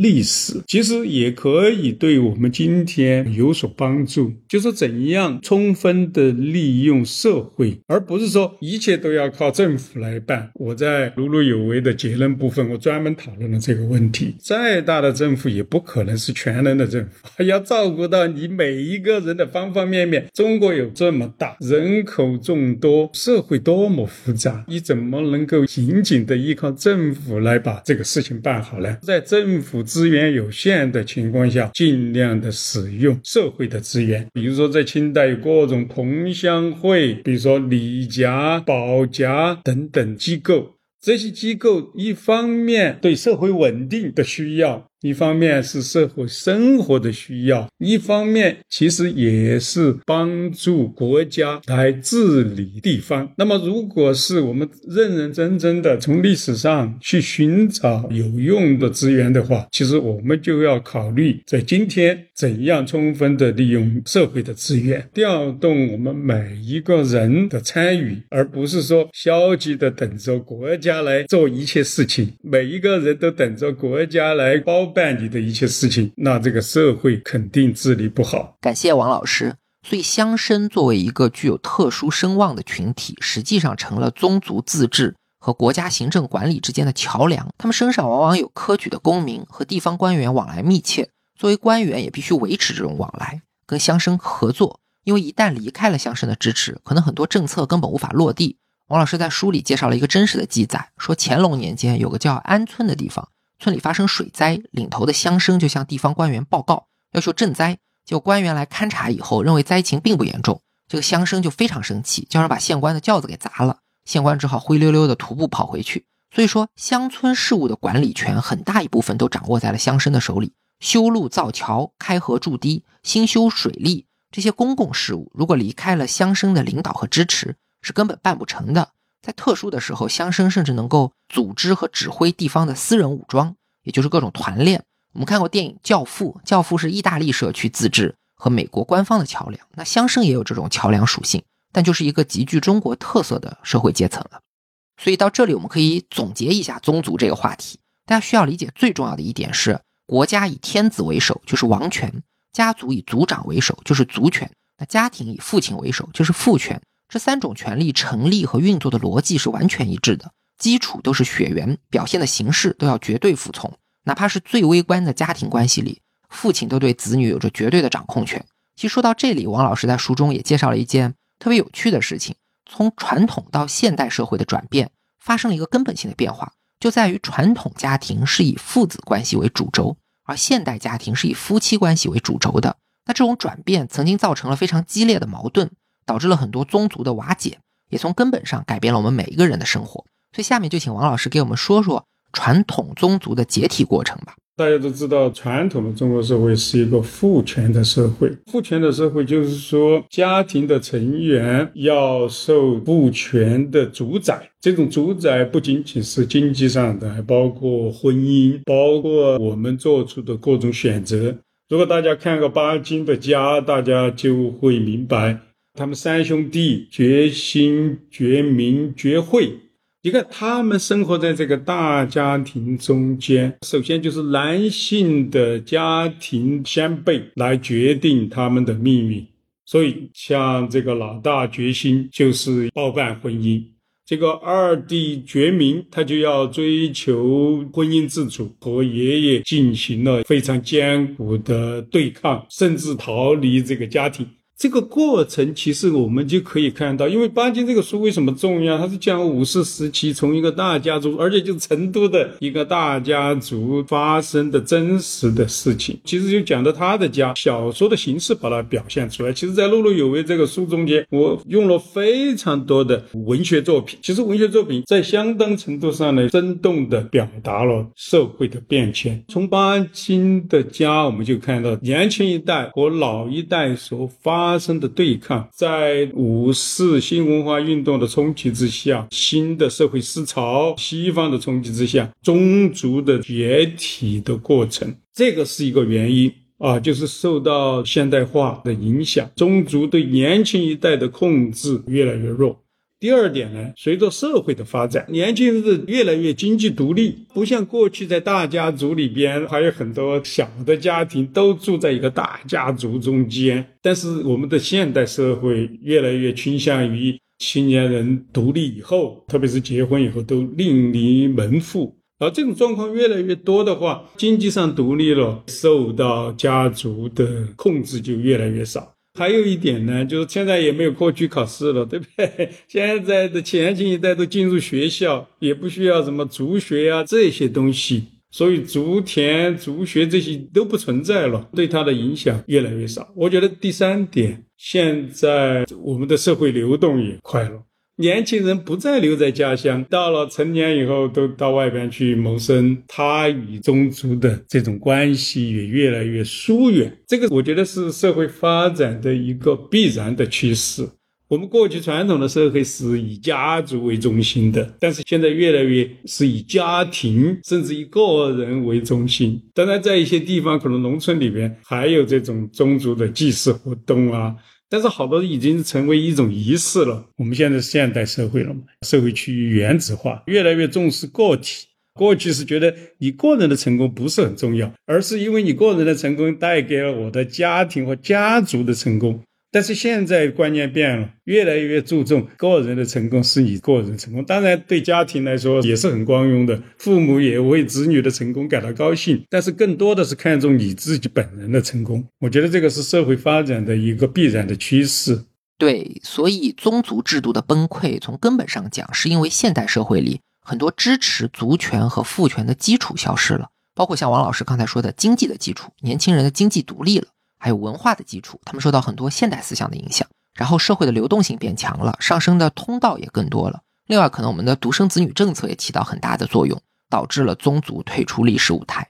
B: 历史，其实也可以对我们今天有所帮助，就是怎样充分的。利用社会，而不是说一切都要靠政府来办。我在碌碌有为的结论部分，我专门讨论了这个问题。再大的政府也不可能是全能的政府，(laughs) 要照顾到你每一个人的方方面面。中国有这么大，人口众多，社会多多么复杂，你怎么能够仅仅的依靠政府来把这个事情办好呢？在政府资源有限的情况下，尽量的使用社会的资源，比如说在清代有各种同。乡会，比如说李家、保家等等机构，这些机构一方面对社会稳定的需要。一方面是社会生活的需要，一方面其实也是帮助国家来治理地方。那么，如果是我们认认真真的从历史上去寻找有用的资源的话，其实我们就要考虑在今天怎样充分的利用社会的资源，调动我们每一个人的参与，而不是说消极的等着国家来做一切事情，每一个人都等着国家来包。办理的一切事情，那这个社会肯定治理不好。
A: 感谢王老师。所以乡绅作为一个具有特殊声望的群体，实际上成了宗族自治和国家行政管理之间的桥梁。他们身上往往有科举的功名，和地方官员往来密切。作为官员，也必须维持这种往来，跟乡绅合作。因为一旦离开了乡绅的支持，可能很多政策根本无法落地。王老师在书里介绍了一个真实的记载，说乾隆年间有个叫安村的地方。村里发生水灾，领头的乡绅就向地方官员报告，要求赈灾。结果官员来勘察以后，认为灾情并不严重。这个乡绅就非常生气，叫人把县官的轿子给砸了。县官只好灰溜溜的徒步跑回去。所以说，乡村事务的管理权很大一部分都掌握在了乡绅的手里。修路造桥、开河筑堤、兴修水利这些公共事务，如果离开了乡绅的领导和支持，是根本办不成的。在特殊的时候，乡绅甚至能够组织和指挥地方的私人武装，也就是各种团练。我们看过电影《教父》，《教父》是意大利社区自治和美国官方的桥梁。那乡绅也有这种桥梁属性，但就是一个极具中国特色的社会阶层了。所以到这里，我们可以总结一下宗族这个话题。大家需要理解最重要的一点是：国家以天子为首，就是王权；家族以族长为首，就是族权；那家庭以父亲为首，就是父权。这三种权力成立和运作的逻辑是完全一致的，基础都是血缘，表现的形式都要绝对服从。哪怕是最微观的家庭关系里，父亲都对子女有着绝对的掌控权。其实说到这里，王老师在书中也介绍了一件特别有趣的事情：从传统到现代社会的转变，发生了一个根本性的变化，就在于传统家庭是以父子关系为主轴，而现代家庭是以夫妻关系为主轴的。那这种转变曾经造成了非常激烈的矛盾。导致了很多宗族的瓦解，也从根本上改变了我们每一个人的生活。所以下面就请王老师给我们说说传统宗族的解体过程吧。
B: 大家都知道，传统的中国社会是一个父权的社会。父权的社会就是说，家庭的成员要受父权的主宰。这种主宰不仅仅是经济上的，还包括婚姻，包括我们做出的各种选择。如果大家看个巴金的家，大家就会明白，他们三兄弟决心、绝明、绝慧。你看，他们生活在这个大家庭中间，首先就是男性的家庭先辈来决定他们的命运。所以，像这个老大决心就是包办婚姻，这个二弟决明他就要追求婚姻自主，和爷爷进行了非常艰苦的对抗，甚至逃离这个家庭。这个过程其实我们就可以看到，因为巴金这个书为什么重要？它是讲五四时期从一个大家族，而且就是成都的一个大家族发生的真实的事情。其实就讲到他的家，小说的形式把它表现出来。其实，在《碌碌有为》这个书中间，我用了非常多的文学作品。其实，文学作品在相当程度上呢，生动地表达了社会的变迁。从巴金的家，我们就看到年轻一代和老一代所发。发生的对抗，在五四新文化运动的冲击之下，新的社会思潮，西方的冲击之下，宗族的解体的过程，这个是一个原因啊，就是受到现代化的影响，宗族对年轻一代的控制越来越弱。第二点呢，随着社会的发展，年轻人越来越经济独立，不像过去在大家族里边还有很多小的家庭都住在一个大家族中间。但是我们的现代社会越来越倾向于青年人独立以后，特别是结婚以后都另立门户，而这种状况越来越多的话，经济上独立了，受到家族的控制就越来越少。还有一点呢，就是现在也没有科举考试了，对不对？(laughs) 现在的前进一代都进入学校，也不需要什么族学啊这些东西，所以族田、族学这些都不存在了，对他的影响越来越少。我觉得第三点，现在我们的社会流动也快了。年轻人不再留在家乡，到了成年以后都到外边去谋生，他与宗族的这种关系也越来越疏远。这个我觉得是社会发展的一个必然的趋势。我们过去传统的社会是以家族为中心的，但是现在越来越是以家庭甚至以个人为中心。当然，在一些地方，可能农村里边还有这种宗族的祭祀活动啊。但是好多已经成为一种仪式了。我们现在是现代社会了嘛，社会趋于原子化，越来越重视个体。过去是觉得你个人的成功不是很重要，而是因为你个人的成功带给了我的家庭和家族的成功。但是现在观念变了，越来越注重个人的成功是你个人成功。当然，对家庭来说也是很光荣的，父母也为子女的成功感到高兴。但是更多的是看重你自己本人的成功。我觉得这个是社会发展的一个必然的趋势。
A: 对，所以宗族制度的崩溃，从根本上讲，是因为现代社会里很多支持族权和父权的基础消失了，包括像王老师刚才说的经济的基础，年轻人的经济独立了。还有文化的基础，他们受到很多现代思想的影响，然后社会的流动性变强了，上升的通道也更多了。另外，可能我们的独生子女政策也起到很大的作用，导致了宗族退出历史舞台。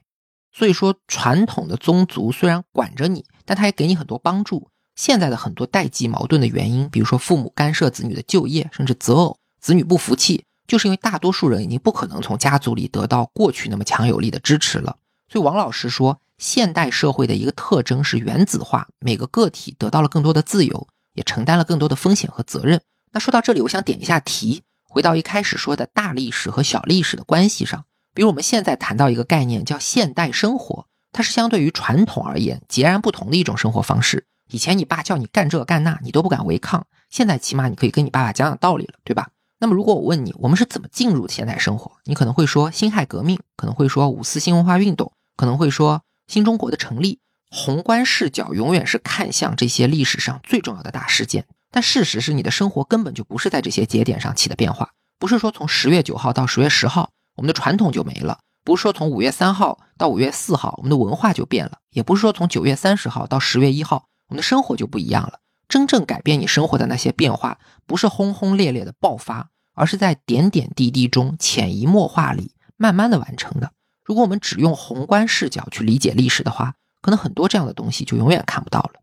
A: 所以说，传统的宗族虽然管着你，但他也给你很多帮助。现在的很多代际矛盾的原因，比如说父母干涉子女的就业，甚至择偶，子女不服气，就是因为大多数人已经不可能从家族里得到过去那么强有力的支持了。所以，王老师说。现代社会的一个特征是原子化，每个个体得到了更多的自由，也承担了更多的风险和责任。那说到这里，我想点一下题，回到一开始说的大历史和小历史的关系上。比如我们现在谈到一个概念叫现代生活，它是相对于传统而言截然不同的一种生活方式。以前你爸叫你干这干那，你都不敢违抗，现在起码你可以跟你爸爸讲讲道理了，对吧？那么如果我问你，我们是怎么进入现代生活？你可能会说辛亥革命，可能会说五四新文化运动，可能会说。新中国的成立，宏观视角永远是看向这些历史上最重要的大事件。但事实是，你的生活根本就不是在这些节点上起的变化。不是说从十月九号到十月十号，我们的传统就没了；不是说从五月三号到五月四号，我们的文化就变了；也不是说从九月三十号到十月一号，我们的生活就不一样了。真正改变你生活的那些变化，不是轰轰烈烈的爆发，而是在点点滴滴中潜移默化里慢慢的完成的。如果我们只用宏观视角去理解历史的话，可能很多这样的东西就永远看不到了。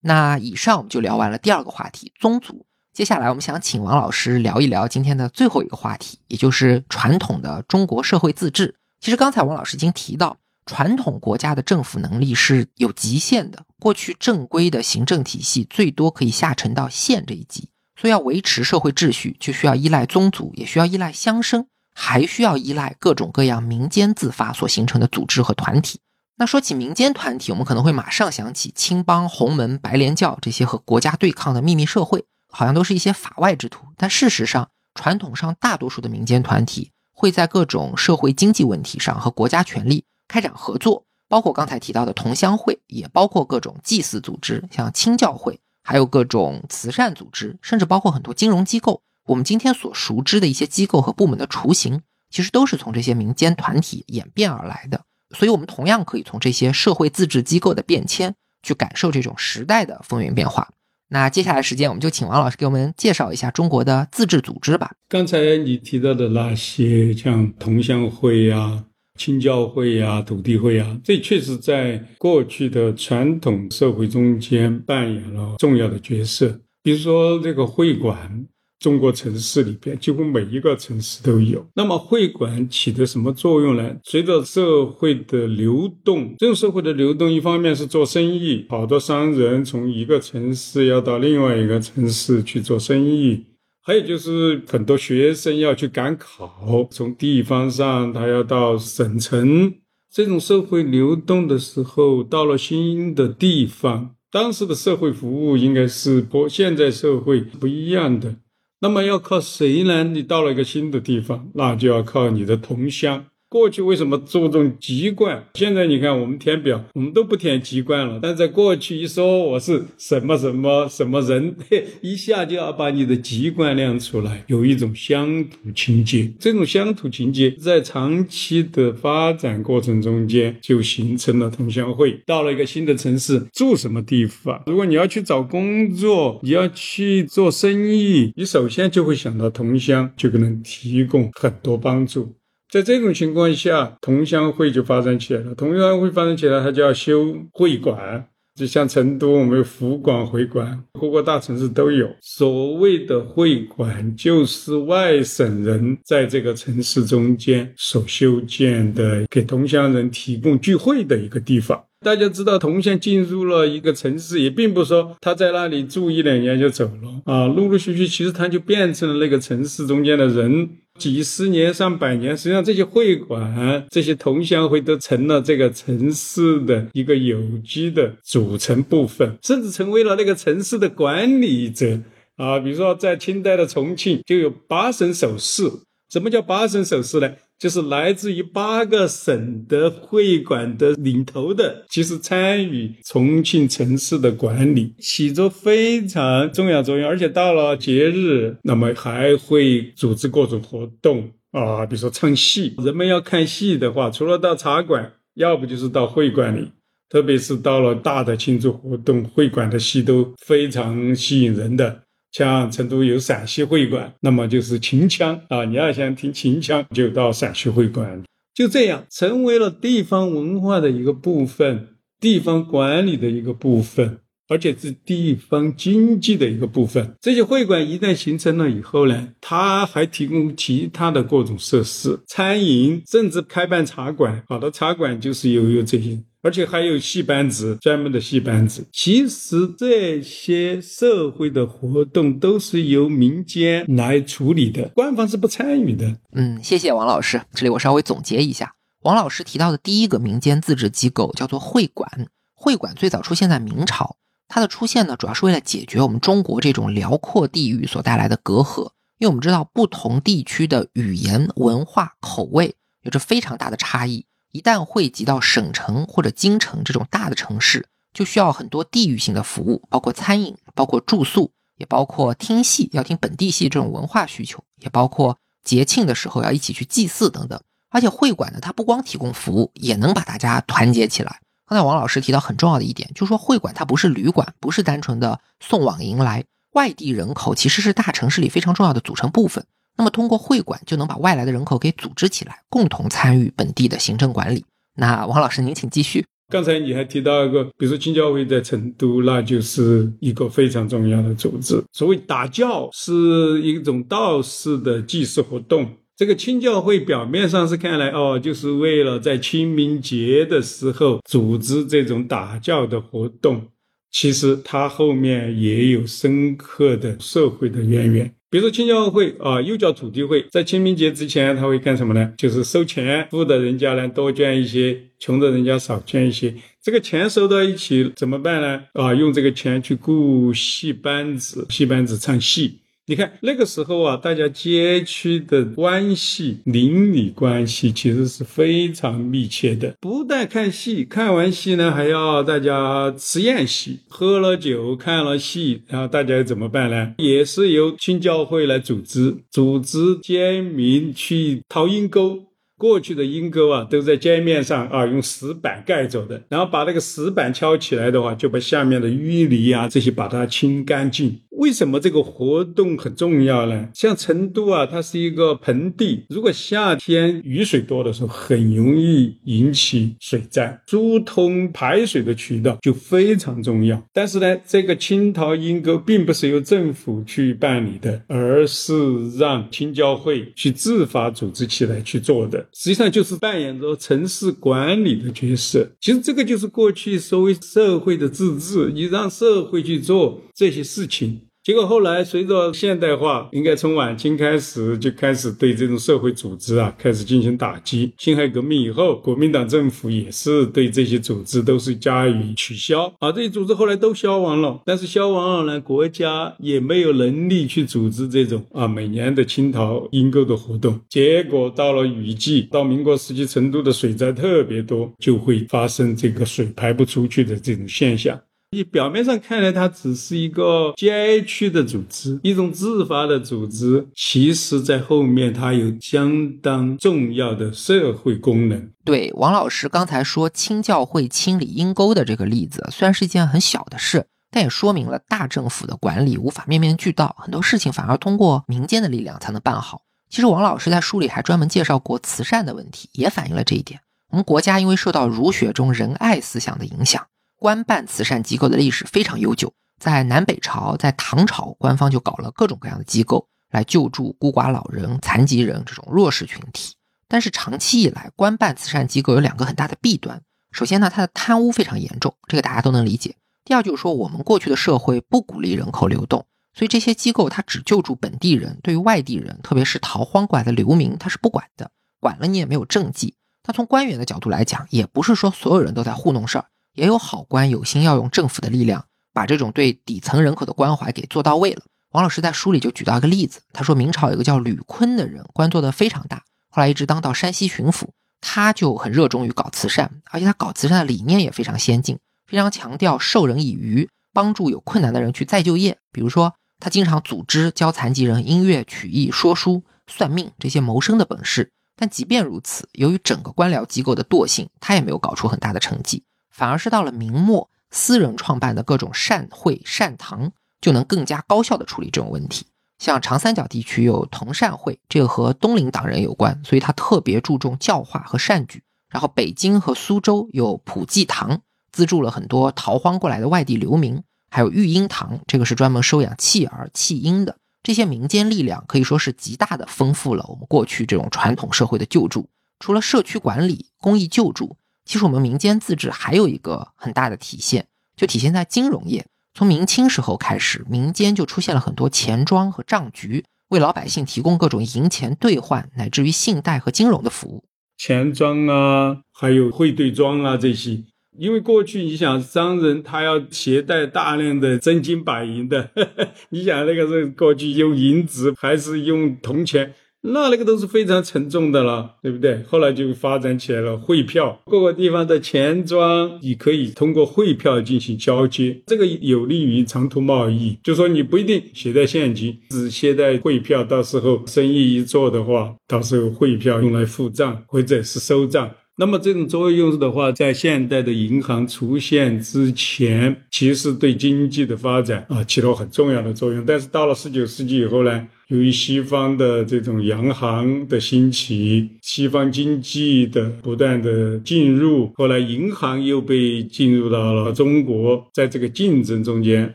A: 那以上我们就聊完了第二个话题——宗族。接下来我们想请王老师聊一聊今天的最后一个话题，也就是传统的中国社会自治。其实刚才王老师已经提到，传统国家的政府能力是有极限的，过去正规的行政体系最多可以下沉到县这一级，所以要维持社会秩序，就需要依赖宗族，也需要依赖乡绅，还需要依赖各种各样民间自发所形成的组织和团体。那说起民间团体，我们可能会马上想起青帮、洪门、白莲教这些和国家对抗的秘密社会。好像都是一些法外之徒，但事实上，传统上大多数的民间团体会在各种社会经济问题上和国家权力开展合作，包括刚才提到的同乡会，也包括各种祭祀组织，像清教会，还有各种慈善组织，甚至包括很多金融机构。我们今天所熟知的一些机构和部门的雏形，其实都是从这些民间团体演变而来的。所以，我们同样可以从这些社会自治机构的变迁，去感受这种时代的风云变化。那接下来时间，我们就请王老师给我们介绍一下中国的自治组织吧。
B: 刚才你提到的那些，像同乡会呀、青教会呀、土地会呀，这确实在过去的传统社会中间扮演了重要的角色。比如说这个会馆。中国城市里边，几乎每一个城市都有。那么会馆起的什么作用呢？随着社会的流动，这种社会的流动，一方面是做生意，好多商人从一个城市要到另外一个城市去做生意；还有就是很多学生要去赶考，从地方上他要到省城。这种社会流动的时候，到了新的地方，当时的社会服务应该是和现在社会不一样的。那么要靠谁呢？你到了一个新的地方，那就要靠你的同乡。过去为什么注重籍贯？现在你看，我们填表，我们都不填籍贯了。但在过去一说我是什么什么什么人，嘿 (laughs) 一下就要把你的籍贯亮出来，有一种乡土情结。这种乡土情结在长期的发展过程中间就形成了同乡会。到了一个新的城市，住什么地方？如果你要去找工作，你要去做生意，你首先就会想到同乡，就可能提供很多帮助。在这种情况下，同乡会就发展起来了。同乡会发展起来，它就要修会馆。就像成都，我们有府馆、会馆，各个大城市都有。所谓的会馆，就是外省人在这个城市中间所修建的，给同乡人提供聚会的一个地方。大家知道，同乡进入了一个城市，也并不说他在那里住一两年就走了啊，陆陆续续，其实他就变成了那个城市中间的人。几十年、上百年，实际上这些会馆、这些同乡会都成了这个城市的一个有机的组成部分，甚至成为了那个城市的管理者啊。比如说，在清代的重庆就有八省首饰。什么叫八省首饰呢？就是来自于八个省的会馆的领头的，其实参与重庆城市的管理，起着非常重要作用。而且到了节日，那么还会组织各种活动啊，比如说唱戏。人们要看戏的话，除了到茶馆，要不就是到会馆里。特别是到了大的庆祝活动，会馆的戏都非常吸引人的。像成都有陕西会馆，那么就是秦腔啊！你要想听秦腔，就到陕西会馆。就这样，成为了地方文化的一个部分，地方管理的一个部分，而且是地方经济的一个部分。这些会馆一旦形成了以后呢，它还提供其他的各种设施，餐饮，甚至开办茶馆。好的茶馆就是由于这些。而且还有戏班子，专门的戏班子。其实这些社会的活动都是由民间来处理的，官方是不参与的。
A: 嗯，谢谢王老师。这里我稍微总结一下，王老师提到的第一个民间自治机构叫做会馆。会馆最早出现在明朝，它的出现呢，主要是为了解决我们中国这种辽阔地域所带来的隔阂。因为我们知道，不同地区的语言、文化、口味有着非常大的差异。一旦汇集到省城或者京城这种大的城市，就需要很多地域性的服务，包括餐饮，包括住宿，也包括听戏，要听本地戏这种文化需求，也包括节庆的时候要一起去祭祀等等。而且会馆呢，它不光提供服务，也能把大家团结起来。刚才王老师提到很重要的一点，就是说会馆它不是旅馆，不是单纯的送往迎来外地人口，其实是大城市里非常重要的组成部分。那么通过会馆就能把外来的人口给组织起来，共同参与本地的行政管理。那王老师，您请继续。
B: 刚才你还提到一个，比如说清教会在成都，那就是一个非常重要的组织。所谓打教是一种道士的祭祀活动。这个清教会表面上是看来哦，就是为了在清明节的时候组织这种打教的活动，其实它后面也有深刻的社会的渊源。比如说清教会啊，又叫土地会，在清明节之前，他会干什么呢？就是收钱，富的人家呢多捐一些，穷的人家少捐一些。这个钱收到一起怎么办呢？啊，用这个钱去雇戏班子，戏班子唱戏。你看那个时候啊，大家街区的关系、邻里关系其实是非常密切的。不但看戏，看完戏呢，还要大家吃宴席，喝了酒，看了戏，然后大家怎么办呢？也是由清教会来组织，组织街民去掏阴沟。过去的阴沟啊，都在街面上啊，用石板盖着的。然后把那个石板敲起来的话，就把下面的淤泥啊这些把它清干净。为什么这个活动很重要呢？像成都啊，它是一个盆地，如果夏天雨水多的时候，很容易引起水灾，疏通排水的渠道就非常重要。但是呢，这个清掏阴沟并不是由政府去办理的，而是让青交会去自发组织起来去做的。实际上就是扮演着城市管理的角色。其实这个就是过去所谓社会的自治，你让社会去做这些事情。结果后来随着现代化，应该从晚清开始就开始对这种社会组织啊开始进行打击。辛亥革命以后，国民党政府也是对这些组织都是加以取消啊。这些组织后来都消亡了，但是消亡了呢，国家也没有能力去组织这种啊每年的清淘阴沟的活动。结果到了雨季，到民国时期，成都的水灾特别多，就会发生这个水排不出去的这种现象。你表面上看来，它只是一个街区的组织，一种自发的组织，其实，在后面它有相当重要的社会功能。
A: 对，王老师刚才说清教会清理阴沟的这个例子，虽然是一件很小的事，但也说明了大政府的管理无法面面俱到，很多事情反而通过民间的力量才能办好。其实，王老师在书里还专门介绍过慈善的问题，也反映了这一点。我们国家因为受到儒学中仁爱思想的影响。官办慈善机构的历史非常悠久，在南北朝，在唐朝，官方就搞了各种各样的机构来救助孤寡老人、残疾人这种弱势群体。但是长期以来，官办慈善机构有两个很大的弊端。首先呢，它的贪污非常严重，这个大家都能理解。第二就是说，我们过去的社会不鼓励人口流动，所以这些机构它只救助本地人，对于外地人，特别是逃荒过来的流民，它是不管的，管了你也没有政绩。那从官员的角度来讲，也不是说所有人都在糊弄事儿。也有好官有心要用政府的力量把这种对底层人口的关怀给做到位了。王老师在书里就举到一个例子，他说明朝有个叫吕坤的人，官做的非常大，后来一直当到山西巡抚，他就很热衷于搞慈善，而且他搞慈善的理念也非常先进，非常强调授人以渔，帮助有困难的人去再就业。比如说，他经常组织教残疾人音乐、曲艺、说书、算命这些谋生的本事。但即便如此，由于整个官僚机构的惰性，他也没有搞出很大的成绩。反而是到了明末，私人创办的各种善会、善堂，就能更加高效的处理这种问题。像长三角地区有同善会，这个和东林党人有关，所以他特别注重教化和善举。然后北京和苏州有普济堂，资助了很多逃荒过来的外地流民。还有育婴堂，这个是专门收养弃儿弃婴的。这些民间力量可以说是极大的丰富了我们过去这种传统社会的救助。除了社区管理、公益救助。其实我们民间自治还有一个很大的体现，就体现在金融业。从明清时候开始，民间就出现了很多钱庄和账局，为老百姓提供各种银钱兑换，乃至于信贷和金融的服务。
B: 钱庄啊，还有汇兑庄啊这些，因为过去你想商人他要携带大量的真金白银的，(laughs) 你想那个是过去用银子还是用铜钱？那那个都是非常沉重的了，对不对？后来就发展起来了汇票，各个地方的钱庄你可以通过汇票进行交接，这个有利于长途贸易。就说你不一定携带现金，只携带汇票，到时候生意一做的话，到时候汇票用来付账或者是收账。那么这种作用的话，在现代的银行出现之前，其实对经济的发展啊起到很重要的作用。但是到了十九世纪以后呢？由于西方的这种洋行的兴起，西方经济的不断的进入，后来银行又被进入到了中国，在这个竞争中间，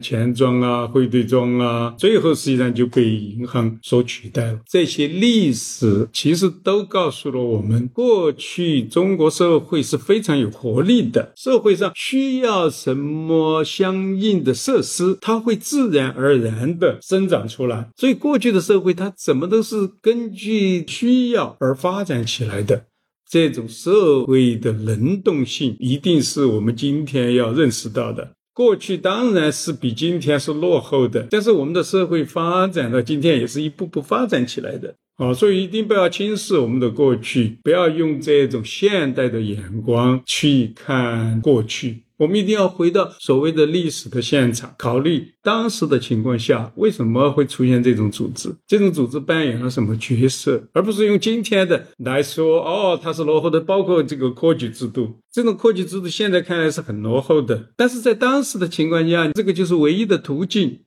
B: 钱庄啊、汇兑庄啊，最后实际上就被银行所取代了。这些历史其实都告诉了我们，过去中国社会是非常有活力的，社会上需要什么相应的设施，它会自然而然的生长出来。所以过去的。社会它怎么都是根据需要而发展起来的，这种社会的能动性一定是我们今天要认识到的。过去当然是比今天是落后的，但是我们的社会发展到今天也是一步步发展起来的啊，所以一定不要轻视我们的过去，不要用这种现代的眼光去看过去。我们一定要回到所谓的历史的现场，考虑当时的情况下为什么会出现这种组织，这种组织扮演了什么角色，而不是用今天的来说，哦，它是落后的。包括这个科举制度，这种科举制度现在看来是很落后的，但是在当时的情况下，这个就是唯一的途径。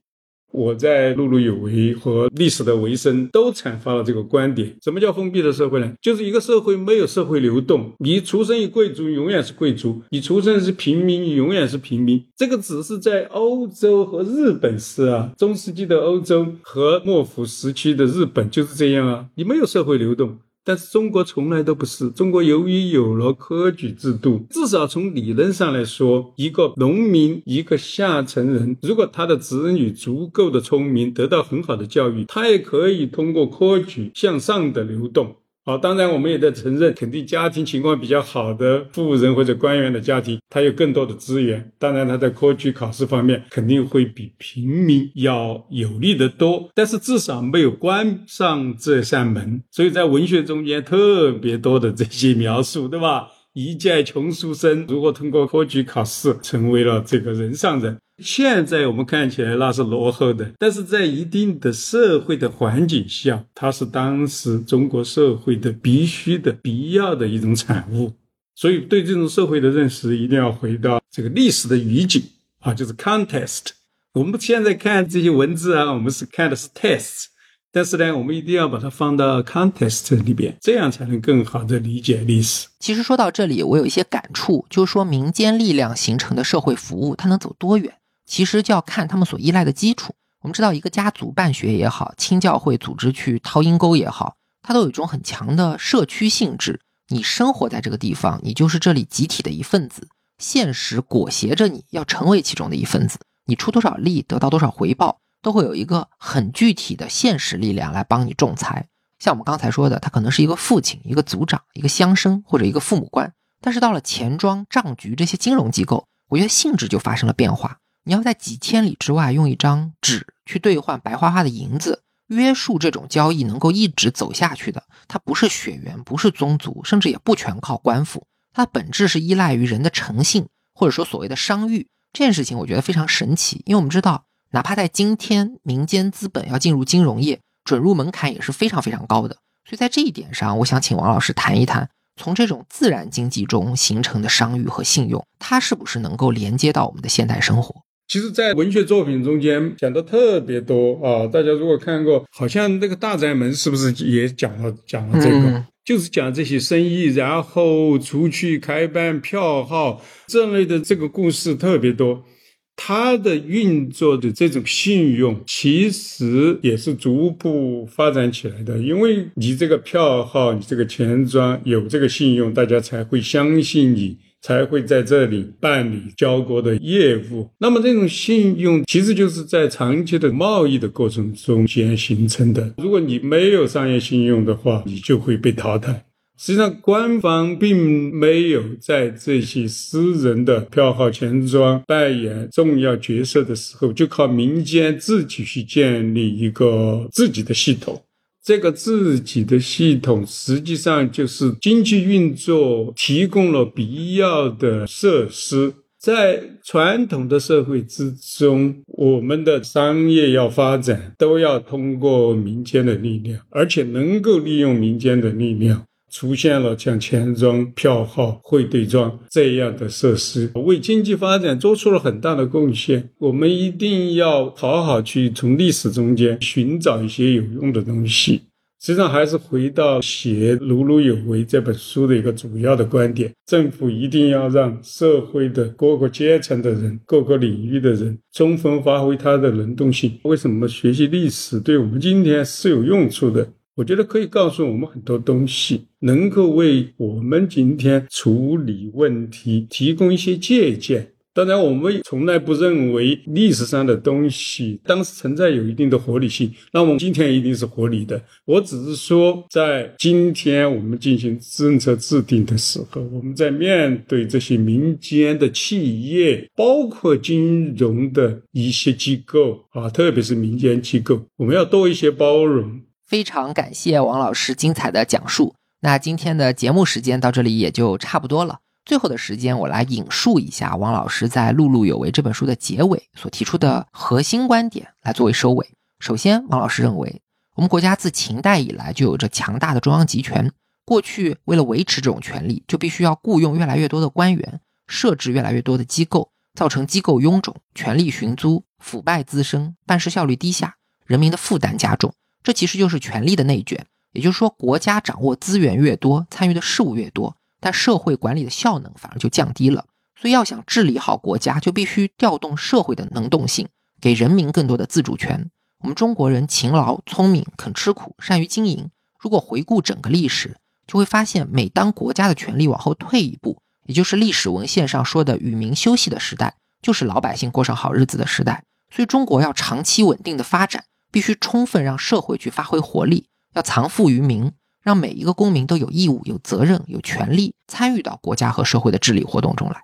B: 我在《碌碌有为》和《历史的维生》都阐发了这个观点。什么叫封闭的社会呢？就是一个社会没有社会流动。你出生于贵族，永远是贵族；你出生是平民，你永远是平民。这个只是在欧洲和日本是啊，中世纪的欧洲和幕府时期的日本就是这样啊，你没有社会流动。但是中国从来都不是。中国由于有了科举制度，至少从理论上来说，一个农民、一个下层人，如果他的子女足够的聪明，得到很好的教育，他也可以通过科举向上的流动。好，当然我们也在承认，肯定家庭情况比较好的富人或者官员的家庭，他有更多的资源。当然，他在科举考试方面肯定会比平民要有利得多。但是至少没有关上这扇门。所以在文学中间特别多的这些描述，对吧？一介穷书生如果通过科举考试成为了这个人上人。现在我们看起来那是落后的，但是在一定的社会的环境下，它是当时中国社会的必须的、必要的一种产物。所以，对这种社会的认识，一定要回到这个历史的语境啊，就是 context。我们现在看这些文字啊，我们是看的是 test 但是呢，我们一定要把它放到 context 里边，这样才能更好的理解历史。
A: 其实说到这里，我有一些感触，就是说民间力量形成的社会服务，它能走多远？其实就要看他们所依赖的基础。我们知道，一个家族办学也好，清教会组织去掏阴沟也好，它都有一种很强的社区性质。你生活在这个地方，你就是这里集体的一份子。现实裹挟着你要成为其中的一份子。你出多少力，得到多少回报，都会有一个很具体的现实力量来帮你仲裁。像我们刚才说的，他可能是一个父亲、一个族长、一个乡绅或者一个父母官。但是到了钱庄、账局这些金融机构，我觉得性质就发生了变化。你要在几千里之外用一张纸去兑换白花花的银子，约束这种交易能够一直走下去的，它不是血缘，不是宗族，甚至也不全靠官府，它本质是依赖于人的诚信，或者说所谓的商誉。这件事情我觉得非常神奇，因为我们知道，哪怕在今天，民间资本要进入金融业，准入门槛也是非常非常高的。所以在这一点上，我想请王老师谈一谈，从这种自然经济中形成的商誉和信用，它是不是能够连接到我们的现代生活？
B: 其实，在文学作品中间讲的特别多啊！大家如果看过，好像那个大宅门是不是也讲了讲了这个？就是讲这些生意，然后出去开办票号这类的这个故事特别多。它的运作的这种信用，其实也是逐步发展起来的。因为你这个票号，你这个钱庄有这个信用，大家才会相信你。才会在这里办理交割的业务。那么这种信用其实就是在长期的贸易的过程中间形成的。如果你没有商业信用的话，你就会被淘汰。实际上，官方并没有在这些私人的票号钱庄扮演重要角色的时候，就靠民间自己去建立一个自己的系统。这个自己的系统实际上就是经济运作提供了必要的设施。在传统的社会之中，我们的商业要发展，都要通过民间的力量，而且能够利用民间的力量。出现了像钱庄、票号、汇兑庄这样的设施，为经济发展做出了很大的贡献。我们一定要好好去从历史中间寻找一些有用的东西。实际上，还是回到写《碌碌有为》这本书的一个主要的观点：政府一定要让社会的各个阶层的人、各个领域的人充分发挥他的能动性。为什么学习历史对我们今天是有用处的？我觉得可以告诉我们很多东西，能够为我们今天处理问题提供一些借鉴。当然，我们从来不认为历史上的东西当时存在有一定的合理性，那我们今天一定是合理的。我只是说，在今天我们进行政策制定的时候，我们在面对这些民间的企业，包括金融的一些机构啊，特别是民间机构，我们要多一些包容。
A: 非常感谢王老师精彩的讲述。那今天的节目时间到这里也就差不多了。最后的时间，我来引述一下王老师在《碌碌有为》这本书的结尾所提出的核心观点，来作为收尾。首先，王老师认为，我们国家自秦代以来就有着强大的中央集权。过去为了维持这种权力，就必须要雇佣越来越多的官员，设置越来越多的机构，造成机构臃肿、权力寻租、腐败滋生、办事效率低下、人民的负担加重。这其实就是权力的内卷。也就是说，国家掌握资源越多，参与的事物越多。但社会管理的效能反而就降低了，所以要想治理好国家，就必须调动社会的能动性，给人民更多的自主权。我们中国人勤劳、聪明、肯吃苦、善于经营。如果回顾整个历史，就会发现，每当国家的权力往后退一步，也就是历史文献上说的“与民休息”的时代，就是老百姓过上好日子的时代。所以，中国要长期稳定的发展，必须充分让社会去发挥活力，要藏富于民。让每一个公民都有义务、有责任、有权利参与到国家和社会的治理活动中来。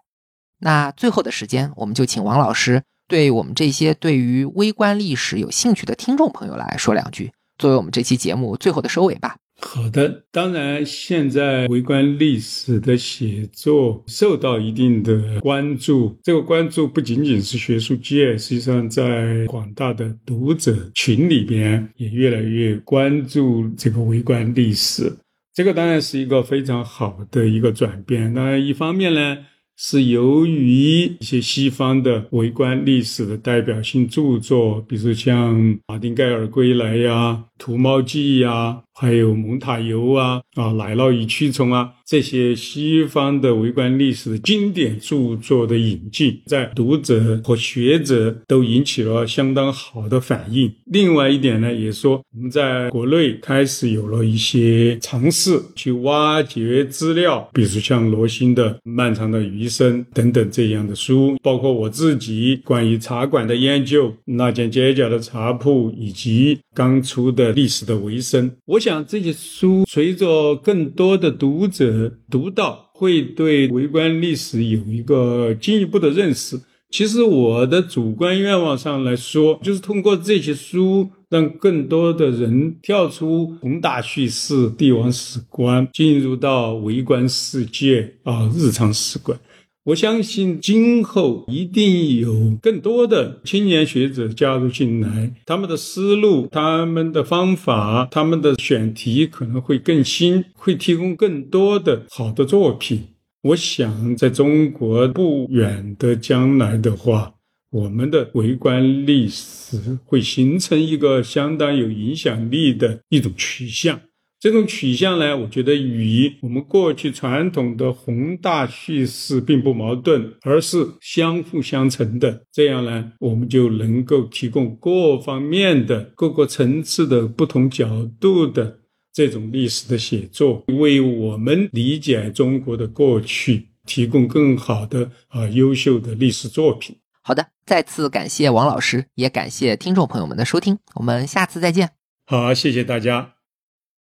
A: 那最后的时间，我们就请王老师对我们这些对于微观历史有兴趣的听众朋友来说两句，作为我们这期节目最后的收尾吧。
B: 好的，当然，现在微观历史的写作受到一定的关注。这个关注不仅仅是学术界，实际上在广大的读者群里边也越来越关注这个微观历史。这个当然是一个非常好的一个转变。那一方面呢，是由于一些西方的微观历史的代表性著作，比如像马丁盖尔归来呀、图猫记呀。还有蒙塔尤啊啊，奶酪与蛆虫啊，这些西方的微观历史的经典著作的引进，在读者和学者都引起了相当好的反应。另外一点呢，也说我们在国内开始有了一些尝试去挖掘资料，比如像罗新的《漫长的余生》等等这样的书，包括我自己关于茶馆的研究，那间街角的茶铺，以及刚出的历史的维生，我想。像这些书，随着更多的读者读到，会对微观历史有一个进一步的认识。其实我的主观愿望上来说，就是通过这些书，让更多的人跳出宏大叙事、帝王史观，进入到微观世界啊，日常史观。我相信今后一定有更多的青年学者加入进来，他们的思路、他们的方法、他们的选题可能会更新，会提供更多的好的作品。我想，在中国不远的将来的话，我们的微观历史会形成一个相当有影响力的一种趋向。这种取向呢，我觉得与我们过去传统的宏大叙事并不矛盾，而是相辅相成的。这样呢，我们就能够提供各方面的、各个层次的不同角度的这种历史的写作，为我们理解中国的过去提供更好的啊优秀的历史作品。
A: 好的，再次感谢王老师，也感谢听众朋友们的收听，我们下次再见。
B: 好，谢谢大家。